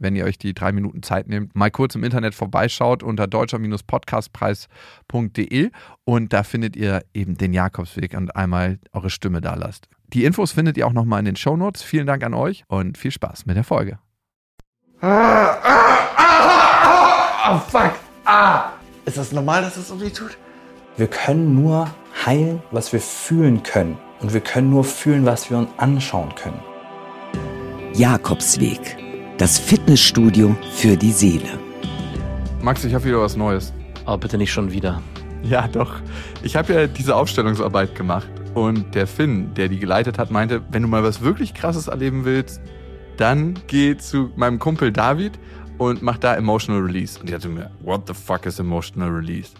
wenn ihr euch die drei Minuten Zeit nehmt, mal kurz im Internet vorbeischaut unter deutscher-podcastpreis.de und da findet ihr eben den Jakobsweg und einmal eure Stimme da lasst. Die Infos findet ihr auch nochmal in den Show Notes. Vielen Dank an euch und viel Spaß mit der Folge. Ah, ah, ah, oh fuck. Ah. Ist das normal, dass es das so weh tut? Wir können nur heilen, was wir fühlen können. Und wir können nur fühlen, was wir uns anschauen können. Jakobsweg. Das Fitnessstudio für die Seele. Max, ich habe wieder was Neues. Aber bitte nicht schon wieder. Ja, doch. Ich habe ja diese Aufstellungsarbeit gemacht. Und der Finn, der die geleitet hat, meinte, wenn du mal was wirklich Krasses erleben willst, dann geh zu meinem Kumpel David und mach da Emotional Release. Und ich dachte mir, what the fuck is Emotional Release?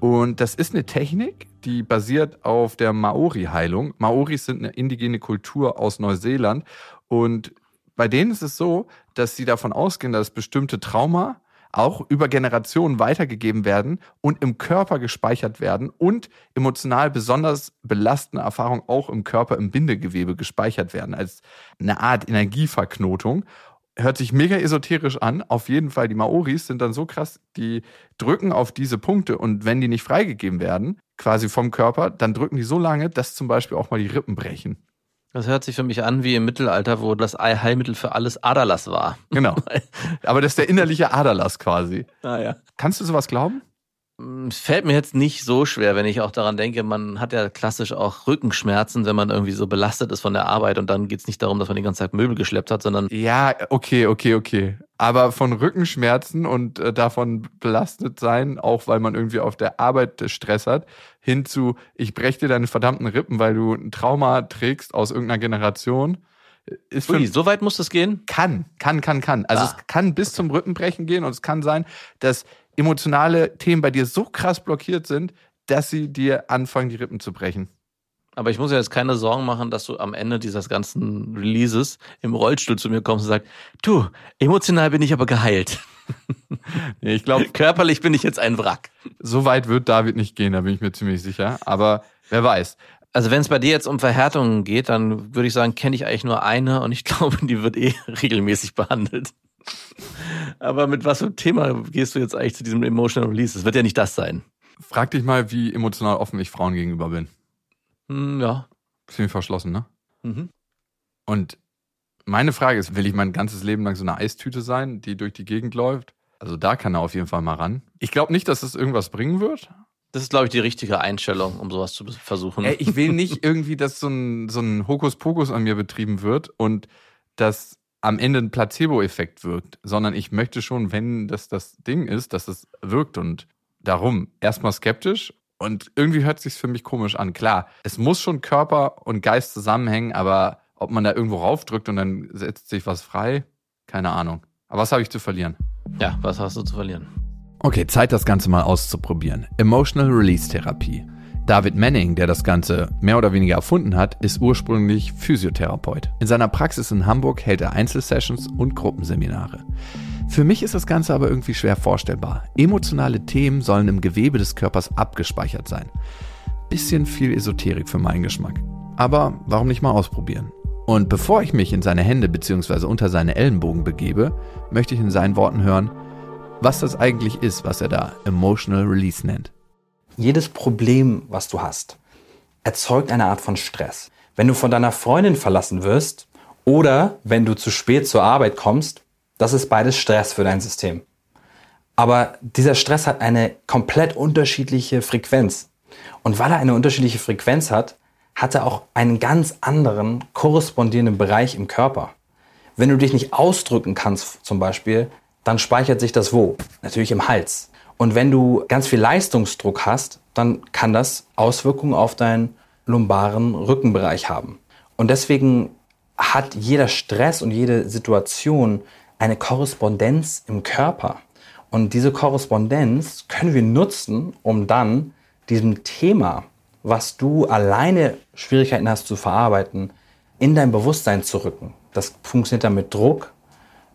Und das ist eine Technik, die basiert auf der Maori-Heilung. Maoris sind eine indigene Kultur aus Neuseeland und bei denen ist es so, dass sie davon ausgehen, dass bestimmte Trauma auch über Generationen weitergegeben werden und im Körper gespeichert werden und emotional besonders belastende Erfahrungen auch im Körper im Bindegewebe gespeichert werden als eine Art Energieverknotung hört sich mega esoterisch an. Auf jeden Fall, die Maoris sind dann so krass, die drücken auf diese Punkte und wenn die nicht freigegeben werden, quasi vom Körper, dann drücken die so lange, dass zum Beispiel auch mal die Rippen brechen. Das hört sich für mich an wie im Mittelalter, wo das Heilmittel für alles Aderlass war. Genau. Aber das ist der innerliche Aderlass quasi. Ah ja. Kannst du sowas glauben? Es fällt mir jetzt nicht so schwer, wenn ich auch daran denke, man hat ja klassisch auch Rückenschmerzen, wenn man irgendwie so belastet ist von der Arbeit und dann geht es nicht darum, dass man die ganze Zeit Möbel geschleppt hat, sondern. Ja, okay, okay, okay. Aber von Rückenschmerzen und äh, davon belastet sein, auch weil man irgendwie auf der Arbeit Stress hat, hin zu, ich breche dir deine verdammten Rippen, weil du ein Trauma trägst aus irgendeiner Generation. Ist Ui, so weit muss das gehen? Kann, kann, kann, kann. Also ah. es kann bis zum Rückenbrechen gehen und es kann sein, dass emotionale Themen bei dir so krass blockiert sind, dass sie dir anfangen, die Rippen zu brechen. Aber ich muss ja jetzt keine Sorgen machen, dass du am Ende dieses ganzen Releases im Rollstuhl zu mir kommst und sagst, du, emotional bin ich aber geheilt. nee, ich glaube, körperlich bin ich jetzt ein Wrack. So weit wird David nicht gehen, da bin ich mir ziemlich sicher. Aber wer weiß. Also wenn es bei dir jetzt um Verhärtungen geht, dann würde ich sagen, kenne ich eigentlich nur eine und ich glaube, die wird eh regelmäßig behandelt. Aber mit was für einem Thema gehst du jetzt eigentlich zu diesem Emotional Release? Es wird ja nicht das sein. Frag dich mal, wie emotional offen ich Frauen gegenüber bin. Hm, ja. Ziemlich verschlossen, ne? Mhm. Und meine Frage ist, will ich mein ganzes Leben lang so eine Eistüte sein, die durch die Gegend läuft? Also da kann er auf jeden Fall mal ran. Ich glaube nicht, dass es irgendwas bringen wird. Das ist, glaube ich, die richtige Einstellung, um sowas zu versuchen. Ey, ich will nicht irgendwie, dass so ein, so ein Hokuspokus an mir betrieben wird und dass am Ende ein Placebo-Effekt wirkt, sondern ich möchte schon, wenn das das Ding ist, dass es wirkt und darum erstmal skeptisch und irgendwie hört es sich für mich komisch an. Klar, es muss schon Körper und Geist zusammenhängen, aber ob man da irgendwo raufdrückt und dann setzt sich was frei, keine Ahnung. Aber was habe ich zu verlieren? Ja, was hast du zu verlieren? Okay, Zeit, das Ganze mal auszuprobieren. Emotional Release Therapie. David Manning, der das Ganze mehr oder weniger erfunden hat, ist ursprünglich Physiotherapeut. In seiner Praxis in Hamburg hält er Einzelsessions und Gruppenseminare. Für mich ist das Ganze aber irgendwie schwer vorstellbar. Emotionale Themen sollen im Gewebe des Körpers abgespeichert sein. Bisschen viel Esoterik für meinen Geschmack. Aber warum nicht mal ausprobieren? Und bevor ich mich in seine Hände bzw. unter seine Ellenbogen begebe, möchte ich in seinen Worten hören, was das eigentlich ist, was er da Emotional Release nennt. Jedes Problem, was du hast, erzeugt eine Art von Stress. Wenn du von deiner Freundin verlassen wirst oder wenn du zu spät zur Arbeit kommst, das ist beides Stress für dein System. Aber dieser Stress hat eine komplett unterschiedliche Frequenz. Und weil er eine unterschiedliche Frequenz hat, hat er auch einen ganz anderen korrespondierenden Bereich im Körper. Wenn du dich nicht ausdrücken kannst zum Beispiel, dann speichert sich das wo? Natürlich im Hals. Und wenn du ganz viel Leistungsdruck hast, dann kann das Auswirkungen auf deinen lumbaren Rückenbereich haben. Und deswegen hat jeder Stress und jede Situation eine Korrespondenz im Körper. Und diese Korrespondenz können wir nutzen, um dann diesem Thema, was du alleine Schwierigkeiten hast zu verarbeiten, in dein Bewusstsein zu rücken. Das funktioniert dann mit Druck,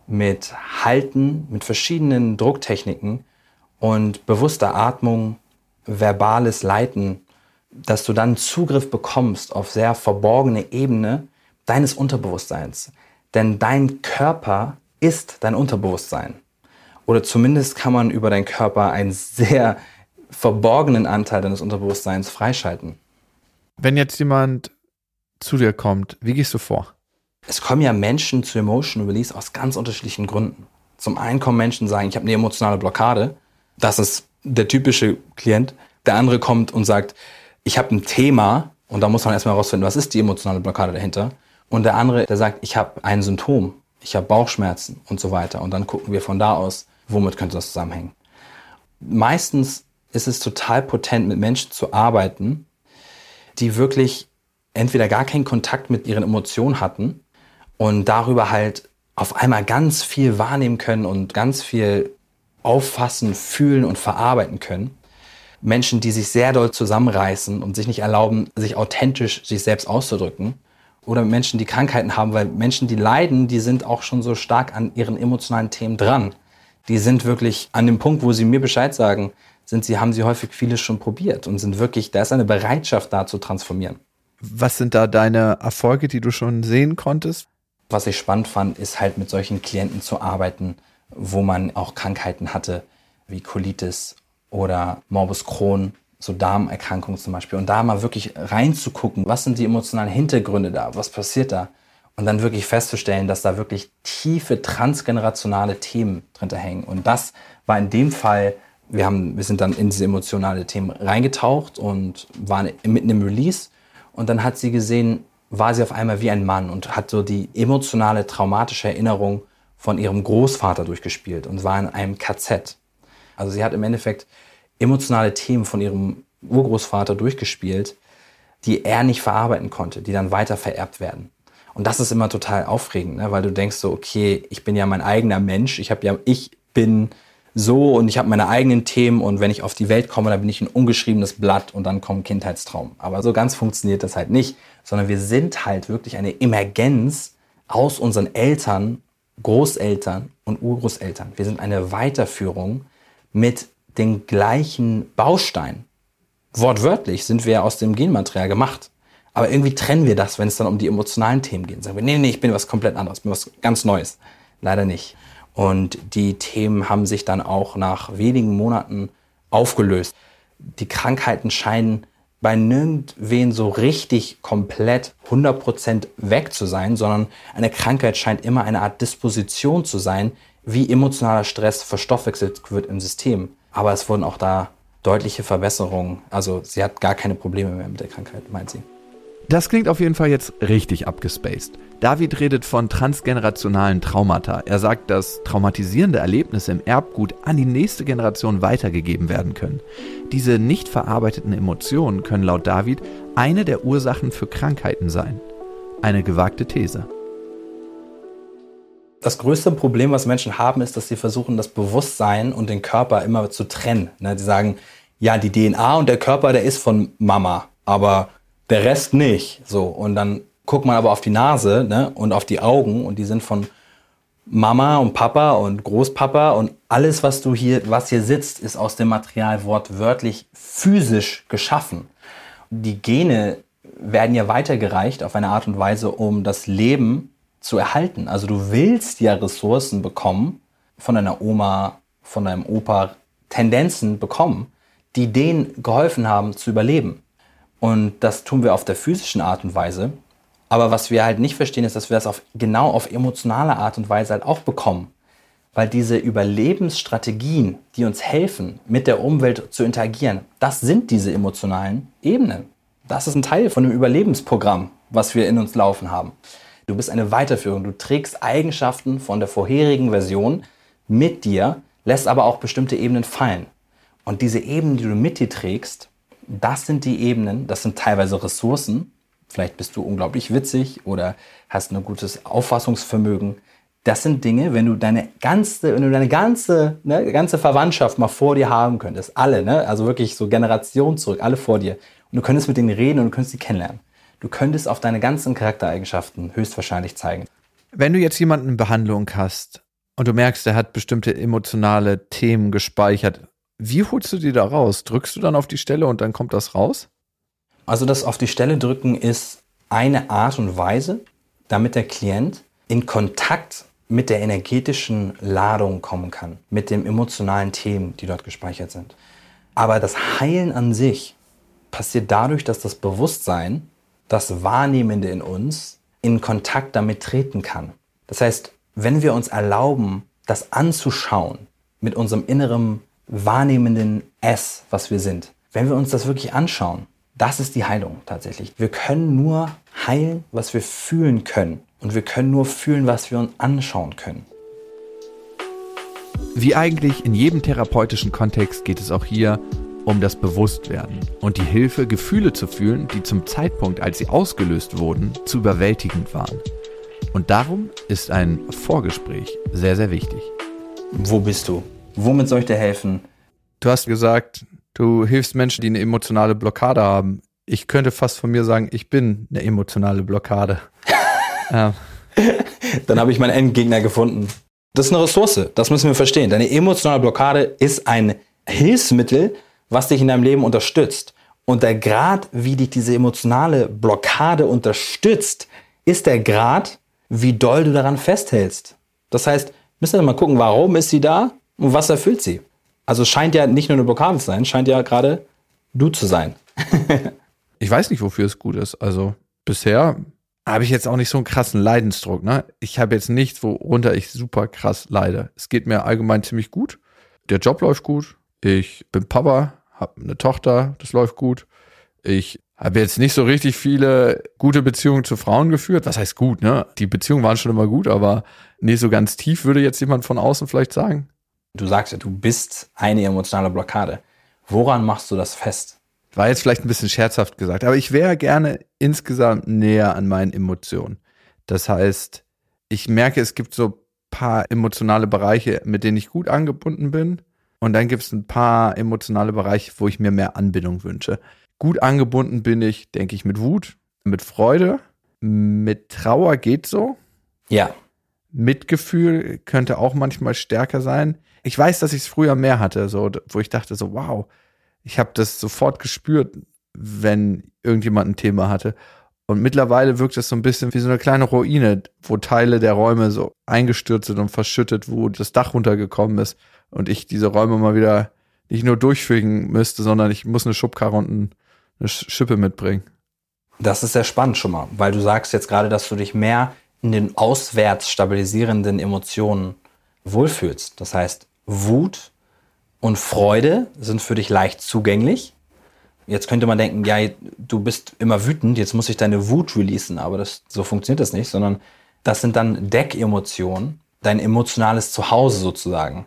mit Halten, mit verschiedenen Drucktechniken und bewusster Atmung, verbales Leiten, dass du dann Zugriff bekommst auf sehr verborgene Ebene deines Unterbewusstseins. Denn dein Körper ist dein Unterbewusstsein. Oder zumindest kann man über deinen Körper einen sehr verborgenen Anteil deines Unterbewusstseins freischalten. Wenn jetzt jemand zu dir kommt, wie gehst du vor? Es kommen ja Menschen zu Emotion Release aus ganz unterschiedlichen Gründen. Zum einen kommen Menschen, sagen, ich habe eine emotionale Blockade. Das ist der typische Klient. Der andere kommt und sagt, ich habe ein Thema und da muss man erstmal herausfinden, was ist die emotionale Blockade dahinter. Und der andere, der sagt, ich habe ein Symptom, ich habe Bauchschmerzen und so weiter. Und dann gucken wir von da aus, womit könnte das zusammenhängen. Meistens ist es total potent, mit Menschen zu arbeiten, die wirklich entweder gar keinen Kontakt mit ihren Emotionen hatten und darüber halt auf einmal ganz viel wahrnehmen können und ganz viel auffassen, fühlen und verarbeiten können. Menschen, die sich sehr doll zusammenreißen und sich nicht erlauben, sich authentisch sich selbst auszudrücken. Oder Menschen, die Krankheiten haben, weil Menschen, die leiden, die sind auch schon so stark an ihren emotionalen Themen dran. Die sind wirklich an dem Punkt, wo sie mir Bescheid sagen, sind sie, haben sie häufig vieles schon probiert und sind wirklich, da ist eine Bereitschaft da zu transformieren. Was sind da deine Erfolge, die du schon sehen konntest? Was ich spannend fand, ist halt mit solchen Klienten zu arbeiten, wo man auch Krankheiten hatte, wie Colitis oder Morbus Crohn, so Darmerkrankungen zum Beispiel. Und da mal wirklich reinzugucken, was sind die emotionalen Hintergründe da, was passiert da? Und dann wirklich festzustellen, dass da wirklich tiefe transgenerationale Themen drin hängen. Und das war in dem Fall, wir, haben, wir sind dann in diese emotionale Themen reingetaucht und waren mitten im Release. Und dann hat sie gesehen, war sie auf einmal wie ein Mann und hat so die emotionale, traumatische Erinnerung von ihrem Großvater durchgespielt und war in einem KZ. Also sie hat im Endeffekt emotionale Themen von ihrem Urgroßvater durchgespielt, die er nicht verarbeiten konnte, die dann weiter vererbt werden. Und das ist immer total aufregend, ne? weil du denkst so, okay, ich bin ja mein eigener Mensch, ich habe ja, ich bin so und ich habe meine eigenen Themen und wenn ich auf die Welt komme, dann bin ich ein ungeschriebenes Blatt und dann kommt Kindheitstraum. Aber so ganz funktioniert das halt nicht, sondern wir sind halt wirklich eine Emergenz aus unseren Eltern, Großeltern und Urgroßeltern. Wir sind eine Weiterführung mit den gleichen Bausteinen. Wortwörtlich sind wir aus dem Genmaterial gemacht. Aber irgendwie trennen wir das, wenn es dann um die emotionalen Themen geht. Sagen wir, nee, nee, ich bin was komplett anderes, ich bin was ganz Neues. Leider nicht. Und die Themen haben sich dann auch nach wenigen Monaten aufgelöst. Die Krankheiten scheinen bei nirgendwen so richtig komplett 100% weg zu sein, sondern eine Krankheit scheint immer eine Art Disposition zu sein, wie emotionaler Stress verstoffwechselt wird im System. Aber es wurden auch da deutliche Verbesserungen. Also sie hat gar keine Probleme mehr mit der Krankheit, meint sie. Das klingt auf jeden Fall jetzt richtig abgespaced. David redet von transgenerationalen Traumata. Er sagt, dass traumatisierende Erlebnisse im Erbgut an die nächste Generation weitergegeben werden können. Diese nicht verarbeiteten Emotionen können laut David eine der Ursachen für Krankheiten sein. Eine gewagte These das größte Problem, was Menschen haben, ist, dass sie versuchen, das Bewusstsein und den Körper immer zu trennen. Ne? Die sagen, ja, die DNA und der Körper, der ist von Mama, aber der Rest nicht. So und dann guckt man aber auf die Nase ne? und auf die Augen und die sind von Mama und Papa und Großpapa und alles, was du hier, was hier sitzt, ist aus dem Material wortwörtlich physisch geschaffen. Die Gene werden ja weitergereicht auf eine Art und Weise, um das Leben zu erhalten. Also du willst ja Ressourcen bekommen von deiner Oma, von deinem Opa, Tendenzen bekommen, die denen geholfen haben zu überleben. Und das tun wir auf der physischen Art und Weise. Aber was wir halt nicht verstehen, ist, dass wir das auf, genau auf emotionale Art und Weise halt auch bekommen. Weil diese Überlebensstrategien, die uns helfen, mit der Umwelt zu interagieren, das sind diese emotionalen Ebenen. Das ist ein Teil von dem Überlebensprogramm, was wir in uns laufen haben. Du bist eine Weiterführung. Du trägst Eigenschaften von der vorherigen Version mit dir, lässt aber auch bestimmte Ebenen fallen. Und diese Ebenen, die du mit dir trägst, das sind die Ebenen, das sind teilweise Ressourcen. Vielleicht bist du unglaublich witzig oder hast ein gutes Auffassungsvermögen. Das sind Dinge, wenn du deine ganze, wenn du deine ganze, ne, ganze Verwandtschaft mal vor dir haben könntest, alle, ne, also wirklich so Generationen zurück, alle vor dir, Und du könntest mit denen reden und du könntest sie kennenlernen. Du könntest auf deine ganzen Charaktereigenschaften höchstwahrscheinlich zeigen. Wenn du jetzt jemanden in Behandlung hast und du merkst, er hat bestimmte emotionale Themen gespeichert, wie holst du die da raus? Drückst du dann auf die Stelle und dann kommt das raus? Also das auf die Stelle drücken ist eine Art und Weise, damit der Klient in Kontakt mit der energetischen Ladung kommen kann, mit den emotionalen Themen, die dort gespeichert sind. Aber das Heilen an sich passiert dadurch, dass das Bewusstsein, das Wahrnehmende in uns, in Kontakt damit treten kann. Das heißt, wenn wir uns erlauben, das anzuschauen mit unserem inneren wahrnehmenden S, was wir sind, wenn wir uns das wirklich anschauen, das ist die Heilung tatsächlich. Wir können nur heilen, was wir fühlen können. Und wir können nur fühlen, was wir uns anschauen können. Wie eigentlich in jedem therapeutischen Kontext geht es auch hier um das Bewusstwerden und die Hilfe, Gefühle zu fühlen, die zum Zeitpunkt, als sie ausgelöst wurden, zu überwältigend waren. Und darum ist ein Vorgespräch sehr, sehr wichtig. Wo bist du? Womit soll ich dir helfen? Du hast gesagt, du hilfst Menschen, die eine emotionale Blockade haben. Ich könnte fast von mir sagen, ich bin eine emotionale Blockade. ähm. Dann habe ich meinen Endgegner gefunden. Das ist eine Ressource, das müssen wir verstehen. Deine emotionale Blockade ist ein Hilfsmittel, was dich in deinem Leben unterstützt. Und der Grad, wie dich diese emotionale Blockade unterstützt, ist der Grad, wie doll du daran festhältst. Das heißt, müssen wir mal gucken, warum ist sie da und was erfüllt sie. Also scheint ja nicht nur eine Blockade zu sein, scheint ja gerade du zu sein. ich weiß nicht, wofür es gut ist. Also bisher habe ich jetzt auch nicht so einen krassen Leidensdruck. Ne? Ich habe jetzt nichts, worunter ich super krass leide. Es geht mir allgemein ziemlich gut. Der Job läuft gut. Ich bin Papa, habe eine Tochter, das läuft gut. Ich habe jetzt nicht so richtig viele gute Beziehungen zu Frauen geführt. Was heißt gut, ne? Die Beziehungen waren schon immer gut, aber nicht so ganz tief, würde jetzt jemand von außen vielleicht sagen. Du sagst ja, du bist eine emotionale Blockade. Woran machst du das fest? War jetzt vielleicht ein bisschen scherzhaft gesagt, aber ich wäre gerne insgesamt näher an meinen Emotionen. Das heißt, ich merke, es gibt so paar emotionale Bereiche, mit denen ich gut angebunden bin. Und dann gibt es ein paar emotionale Bereiche, wo ich mir mehr Anbindung wünsche. Gut angebunden bin ich, denke ich, mit Wut, mit Freude, mit Trauer geht so. Ja. Mitgefühl könnte auch manchmal stärker sein. Ich weiß, dass ich es früher mehr hatte, so, wo ich dachte so, wow, ich habe das sofort gespürt, wenn irgendjemand ein Thema hatte. Und mittlerweile wirkt es so ein bisschen wie so eine kleine Ruine, wo Teile der Räume so eingestürzt sind und verschüttet, wo das Dach runtergekommen ist und ich diese Räume mal wieder nicht nur durchfügen müsste, sondern ich muss eine Schubkarre und eine Schippe mitbringen. Das ist sehr spannend schon mal, weil du sagst jetzt gerade, dass du dich mehr in den auswärts stabilisierenden Emotionen wohlfühlst. Das heißt, Wut und Freude sind für dich leicht zugänglich. Jetzt könnte man denken, ja, du bist immer wütend, jetzt muss ich deine Wut releasen, aber das, so funktioniert das nicht, sondern das sind dann Deckemotionen, dein emotionales Zuhause sozusagen.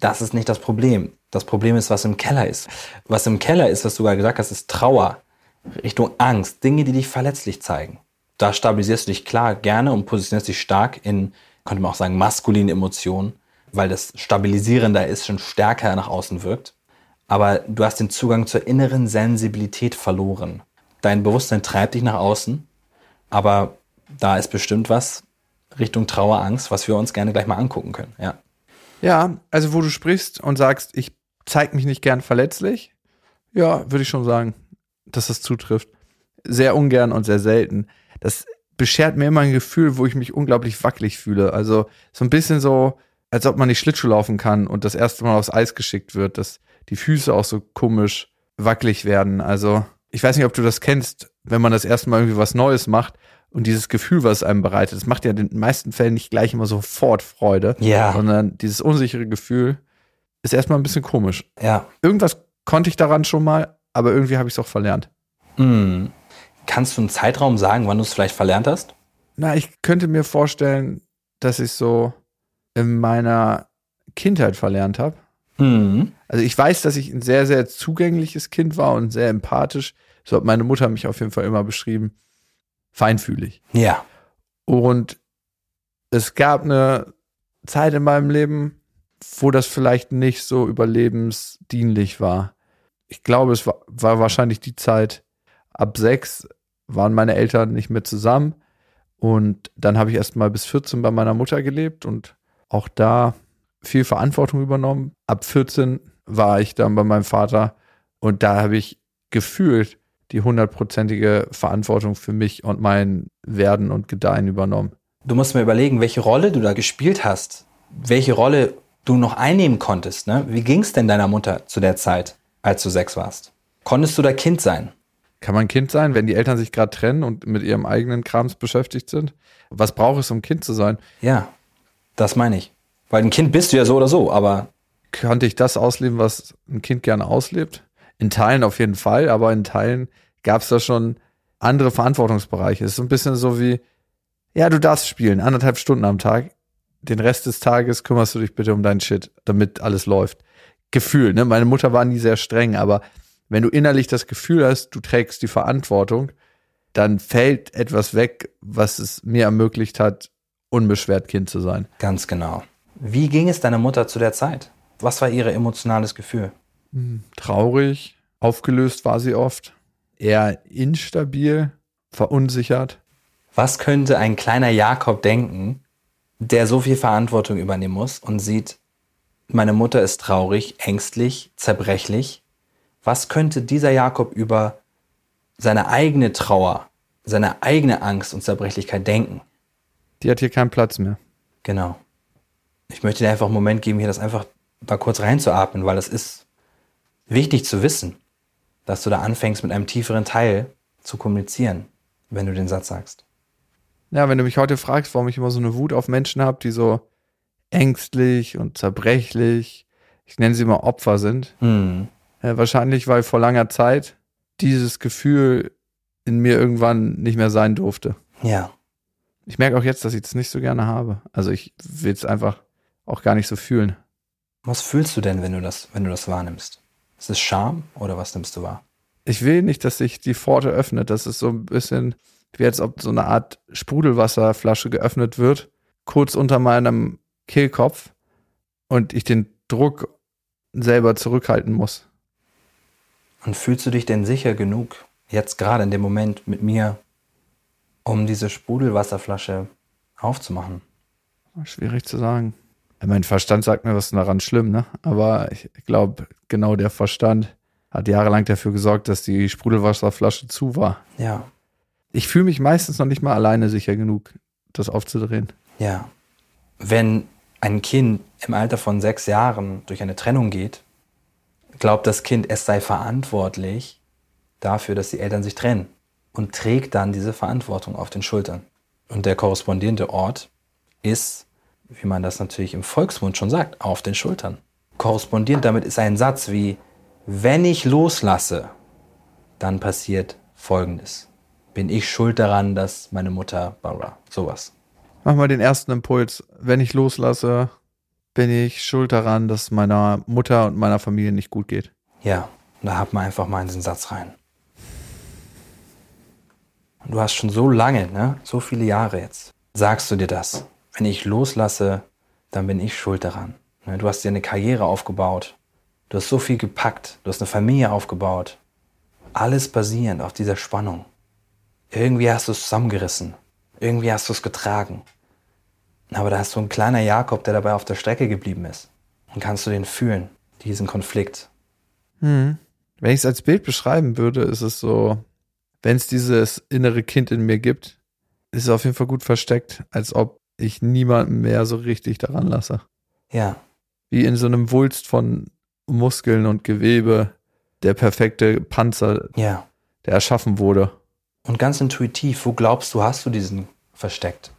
Das ist nicht das Problem. Das Problem ist, was im Keller ist. Was im Keller ist, was du gerade gesagt hast, ist Trauer, Richtung Angst, Dinge, die dich verletzlich zeigen. Da stabilisierst du dich klar gerne und positionierst dich stark in, könnte man auch sagen, maskuline Emotionen weil das stabilisierender ist, schon stärker nach außen wirkt. Aber du hast den Zugang zur inneren Sensibilität verloren. Dein Bewusstsein treibt dich nach außen, aber da ist bestimmt was Richtung Trauer, Angst, was wir uns gerne gleich mal angucken können. Ja. Ja, also wo du sprichst und sagst, ich zeige mich nicht gern verletzlich, ja, würde ich schon sagen, dass das zutrifft. Sehr ungern und sehr selten. Das beschert mir immer ein Gefühl, wo ich mich unglaublich wackelig fühle. Also so ein bisschen so, als ob man nicht Schlittschuh laufen kann und das erste Mal aufs Eis geschickt wird, dass die Füße auch so komisch wackelig werden. Also, ich weiß nicht, ob du das kennst, wenn man das erste Mal irgendwie was Neues macht und dieses Gefühl, was es einem bereitet, das macht ja in den meisten Fällen nicht gleich immer sofort Freude, ja. sondern dieses unsichere Gefühl ist erstmal ein bisschen komisch. Ja. Irgendwas konnte ich daran schon mal, aber irgendwie habe ich es auch verlernt. Mhm. Kannst du einen Zeitraum sagen, wann du es vielleicht verlernt hast? Na, ich könnte mir vorstellen, dass ich so in meiner Kindheit verlernt habe. Mhm. Also ich weiß, dass ich ein sehr, sehr zugängliches Kind war und sehr empathisch. So hat meine Mutter mich auf jeden Fall immer beschrieben. Feinfühlig. Ja. Und es gab eine Zeit in meinem Leben, wo das vielleicht nicht so überlebensdienlich war. Ich glaube, es war, war wahrscheinlich die Zeit, ab sechs waren meine Eltern nicht mehr zusammen. Und dann habe ich erst mal bis 14 bei meiner Mutter gelebt und auch da viel Verantwortung übernommen. Ab 14 war ich dann bei meinem Vater und da habe ich gefühlt die hundertprozentige Verantwortung für mich und mein Werden und Gedeihen übernommen. Du musst mir überlegen, welche Rolle du da gespielt hast, welche Rolle du noch einnehmen konntest. Ne? Wie ging es denn deiner Mutter zu der Zeit, als du sechs warst? Konntest du da Kind sein? Kann man Kind sein, wenn die Eltern sich gerade trennen und mit ihrem eigenen Krams beschäftigt sind? Was braucht es, um Kind zu sein? Ja, das meine ich. Weil ein Kind bist du ja so oder so, aber Konnte ich das ausleben, was ein Kind gerne auslebt? In Teilen auf jeden Fall, aber in Teilen gab es da schon andere Verantwortungsbereiche. Es ist so ein bisschen so wie, ja, du darfst spielen, anderthalb Stunden am Tag. Den Rest des Tages kümmerst du dich bitte um deinen Shit, damit alles läuft. Gefühl, ne? Meine Mutter war nie sehr streng, aber wenn du innerlich das Gefühl hast, du trägst die Verantwortung, dann fällt etwas weg, was es mir ermöglicht hat, unbeschwert Kind zu sein. ganz genau. Wie ging es deiner Mutter zu der Zeit? Was war ihr emotionales Gefühl? Traurig, aufgelöst war sie oft, eher instabil, verunsichert. Was könnte ein kleiner Jakob denken, der so viel Verantwortung übernehmen muss und sieht, meine Mutter ist traurig, ängstlich, zerbrechlich? Was könnte dieser Jakob über seine eigene Trauer, seine eigene Angst und Zerbrechlichkeit denken? Die hat hier keinen Platz mehr. Genau. Ich möchte dir einfach einen Moment geben, hier das einfach da kurz reinzuatmen, weil es ist wichtig zu wissen, dass du da anfängst mit einem tieferen Teil zu kommunizieren, wenn du den Satz sagst. Ja, wenn du mich heute fragst, warum ich immer so eine Wut auf Menschen habe, die so ängstlich und zerbrechlich, ich nenne sie immer Opfer sind, Hm. äh, wahrscheinlich, weil vor langer Zeit dieses Gefühl in mir irgendwann nicht mehr sein durfte. Ja. Ich merke auch jetzt, dass ich das nicht so gerne habe. Also ich will es einfach auch gar nicht so fühlen. Was fühlst du denn, wenn du das, wenn du das wahrnimmst? Ist es Scham oder was nimmst du wahr? Ich will nicht, dass sich die Pforte öffnet. Das ist so ein bisschen wie als ob so eine Art Sprudelwasserflasche geöffnet wird, kurz unter meinem Kehlkopf und ich den Druck selber zurückhalten muss. Und fühlst du dich denn sicher genug, jetzt gerade in dem Moment mit mir, um diese Sprudelwasserflasche aufzumachen? Schwierig zu sagen. Mein Verstand sagt mir, was ist daran schlimm, ne? Aber ich glaube, genau der Verstand hat jahrelang dafür gesorgt, dass die Sprudelwasserflasche zu war. Ja, Ich fühle mich meistens noch nicht mal alleine sicher genug, das aufzudrehen. ja. Wenn ein Kind im Alter von sechs Jahren durch eine Trennung geht, glaubt das Kind, es sei verantwortlich dafür, dass die Eltern sich trennen und trägt dann diese Verantwortung auf den Schultern. Und der korrespondierende Ort ist, wie man das natürlich im Volksmund schon sagt, auf den Schultern. Korrespondierend damit ist ein Satz wie, wenn ich loslasse, dann passiert Folgendes. Bin ich schuld daran, dass meine Mutter, bla, sowas. Mach mal den ersten Impuls. Wenn ich loslasse, bin ich schuld daran, dass meiner Mutter und meiner Familie nicht gut geht. Ja, da hat man einfach mal in diesen Satz rein. Und du hast schon so lange, ne, so viele Jahre jetzt, sagst du dir das. Wenn ich loslasse, dann bin ich schuld daran. Ne, Du hast dir eine Karriere aufgebaut. Du hast so viel gepackt. Du hast eine Familie aufgebaut. Alles basierend auf dieser Spannung. Irgendwie hast du es zusammengerissen. Irgendwie hast du es getragen. Aber da hast du ein kleiner Jakob, der dabei auf der Strecke geblieben ist. Und kannst du den fühlen, diesen Konflikt. Wenn ich es als Bild beschreiben würde, ist es so, wenn es dieses innere Kind in mir gibt, ist es auf jeden Fall gut versteckt, als ob ich niemanden mehr so richtig daran lasse. Ja, Wie in so einem Wulst von Muskeln und Gewebe, der perfekte Panzer, ja. der erschaffen wurde. Und ganz intuitiv, wo glaubst du, hast du diesen versteckt?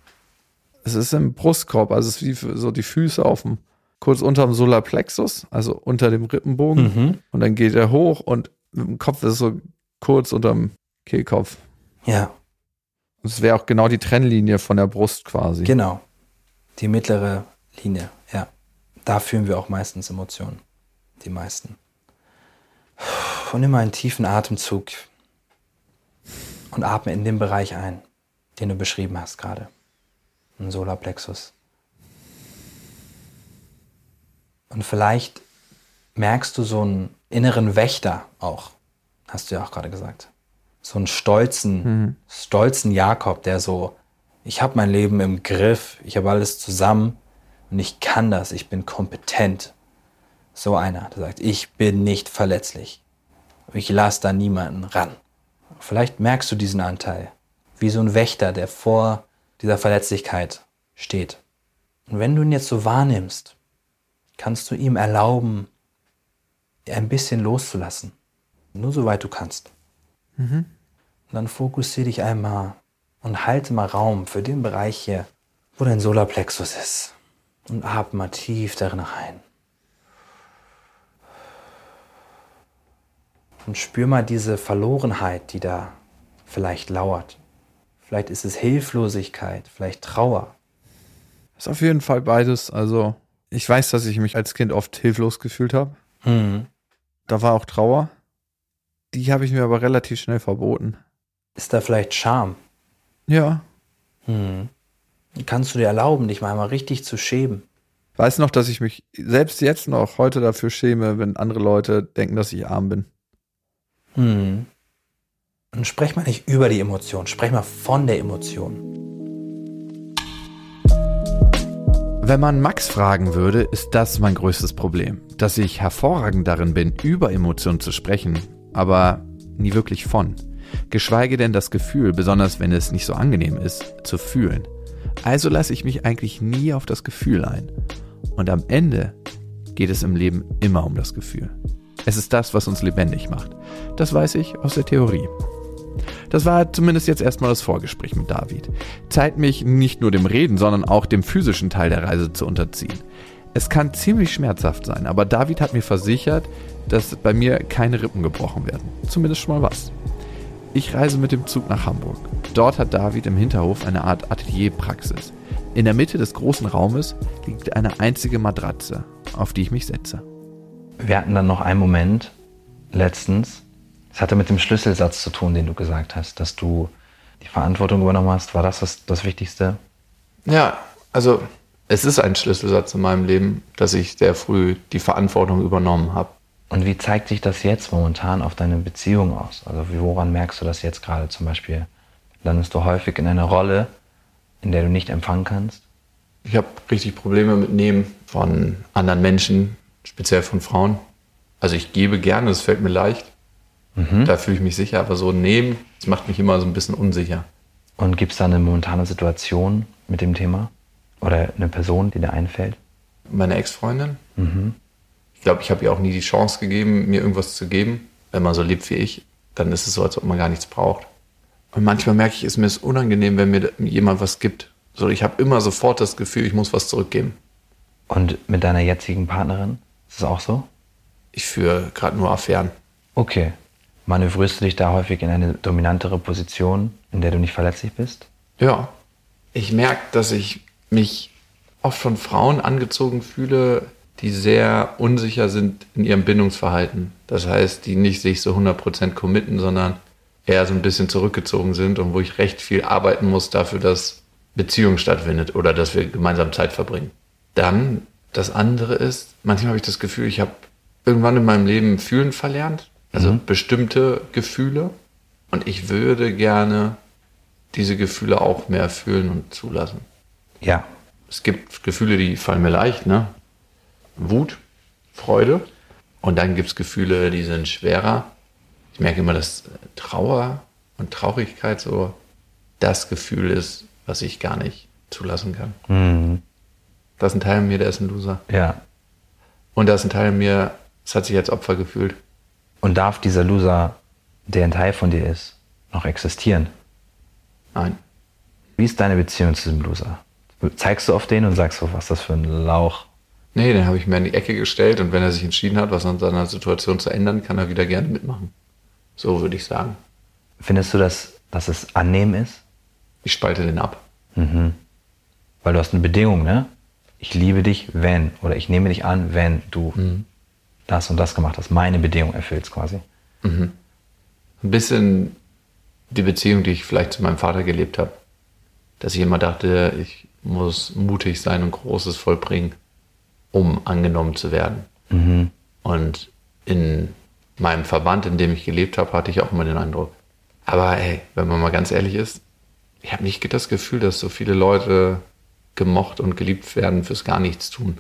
Es ist im Brustkorb, also es ist wie so die Füße auf dem, kurz unter dem Solarplexus, also unter dem Rippenbogen. Mhm. Und dann geht er hoch und dem Kopf ist so kurz unterm Kehlkopf. Ja, Das wäre auch genau die Trennlinie von der Brust quasi. genau. Die mittlere Linie, ja. Da fühlen wir auch meistens Emotionen. Die meisten. Und immer einen tiefen Atemzug. Und atme in den Bereich ein, den du beschrieben hast gerade. Ein Solarplexus. Und vielleicht merkst du so einen inneren Wächter auch. Hast du ja auch gerade gesagt. So einen stolzen, stolzen Jakob, der so, ich habe mein Leben im Griff, ich habe alles zusammen und ich kann das, ich bin kompetent. So einer, der sagt, ich bin nicht verletzlich. Ich lasse da niemanden ran. Vielleicht merkst du diesen Anteil, wie so ein Wächter, der vor dieser Verletzlichkeit steht. Und wenn du ihn jetzt so wahrnimmst, kannst du ihm erlauben, ein bisschen loszulassen. Nur soweit du kannst. Und dann fokussiere dich einmal und halte mal Raum für den Bereich hier, wo dein Solarplexus ist. Und atme mal tief darin ein. Und spür mal diese Verlorenheit, die da vielleicht lauert. Vielleicht ist es Hilflosigkeit, vielleicht Trauer. Ist auf jeden Fall beides. Also, ich weiß, dass ich mich als Kind oft hilflos gefühlt habe. Da war auch Trauer. Die habe ich mir aber relativ schnell verboten. Ist da vielleicht Scham? Ja. Kannst du dir erlauben, dich mal einmal richtig zu schämen? Weiß noch, dass ich mich selbst jetzt noch heute dafür schäme, wenn andere Leute denken, dass ich arm bin. Und sprech mal nicht über die Emotion, sprech mal von der Emotion. Wenn man Max fragen würde, ist das mein größtes Problem. Dass ich hervorragend darin bin, über Emotionen zu sprechen, aber nie wirklich von. Geschweige denn das Gefühl, besonders wenn es nicht so angenehm ist, zu fühlen. Also lasse ich mich eigentlich nie auf das Gefühl ein. Und am Ende geht es im Leben immer um das Gefühl. Es ist das, was uns lebendig macht. Das weiß ich aus der Theorie. Das war zumindest jetzt erstmal das Vorgespräch mit David. Zeit mich nicht nur dem Reden, sondern auch dem physischen Teil der Reise zu unterziehen. Es kann ziemlich schmerzhaft sein, aber David hat mir versichert, dass bei mir keine Rippen gebrochen werden. Zumindest schon mal was. Ich reise mit dem Zug nach Hamburg. Dort hat David im Hinterhof eine Art Atelierpraxis. In der Mitte des großen Raumes liegt eine einzige Matratze, auf die ich mich setze. Wir hatten dann noch einen Moment letztens. Es hatte mit dem Schlüsselsatz zu tun, den du gesagt hast, dass du die Verantwortung übernommen hast. War das das, das Wichtigste? Ja, also es ist ein Schlüsselsatz in meinem Leben, dass ich sehr früh die Verantwortung übernommen habe. Und wie zeigt sich das jetzt momentan auf deine Beziehung aus? Also woran merkst du das jetzt gerade zum Beispiel? Landest du häufig in einer Rolle, in der du nicht empfangen kannst? Ich habe richtig Probleme mit Nehmen von anderen Menschen, speziell von Frauen. Also ich gebe gerne, es fällt mir leicht. Da fühle ich mich sicher, aber so nehmen, das macht mich immer so ein bisschen unsicher. Und gibt es da eine momentane Situation mit dem Thema? Oder eine Person, die dir einfällt? Meine Ex-Freundin, ich glaube, ich habe ihr auch nie die Chance gegeben, mir irgendwas zu geben. Wenn man so lebt wie ich, dann ist es so, als ob man gar nichts braucht. Und manchmal merke ich, ist mir es unangenehm, wenn mir jemand was gibt. So, ich habe immer sofort das Gefühl, ich muss was zurückgeben. Und mit deiner jetzigen Partnerin? Ist es auch so? Ich führe gerade nur Affären. Okay. Manövrierst du dich da häufig in eine dominantere Position, in der du nicht verletzlich bist? Ja. Ich merke, dass ich mich oft von Frauen angezogen fühle, die sehr unsicher sind in ihrem Bindungsverhalten. Das heißt, die nicht sich so 100% committen, sondern eher so ein bisschen zurückgezogen sind und wo ich recht viel arbeiten muss dafür, dass Beziehung stattfindet oder dass wir gemeinsam Zeit verbringen. Dann das andere ist, manchmal habe ich das Gefühl, ich habe irgendwann in meinem Leben fühlen verlernt, also bestimmte Gefühle und ich würde gerne diese Gefühle auch mehr fühlen und zulassen. Ja. Es gibt Gefühle, die fallen mir leicht, ne? Wut, Freude. Und dann gibt es Gefühle, die sind schwerer. Ich merke immer, dass Trauer und Traurigkeit so das Gefühl ist, was ich gar nicht zulassen kann. Das ist ein Teil in mir, der ist ein Loser. Ja. Und da ist ein Teil in mir, das hat sich als Opfer gefühlt. Und darf dieser Loser, der ein Teil von dir ist, noch existieren? Nein. Wie ist deine Beziehung zu diesem Loser? Zeigst du auf den und sagst so, was ist das für ein Lauch? Nee, den habe ich mir in die Ecke gestellt und wenn er sich entschieden hat, was an seiner Situation zu ändern, kann er wieder gerne mitmachen. So würde ich sagen. Findest du, dass, dass es annehmen ist? Ich spalte den ab. Weil du hast eine Bedingung, ne? Ich liebe dich, wenn. Oder ich nehme dich an, wenn du das und das gemacht hast. Meine Bedingung erfüllst quasi. Ein bisschen die Beziehung, die ich vielleicht zu meinem Vater gelebt habe. Dass ich immer dachte, ich muss mutig sein und Großes vollbringen, um angenommen zu werden. Und in meinem Verband, in dem ich gelebt habe, hatte ich auch immer den Eindruck, Aber hey, wenn man mal ganz ehrlich ist, ich habe nicht das Gefühl, dass so viele Leute gemocht und geliebt werden fürs gar nichts tun.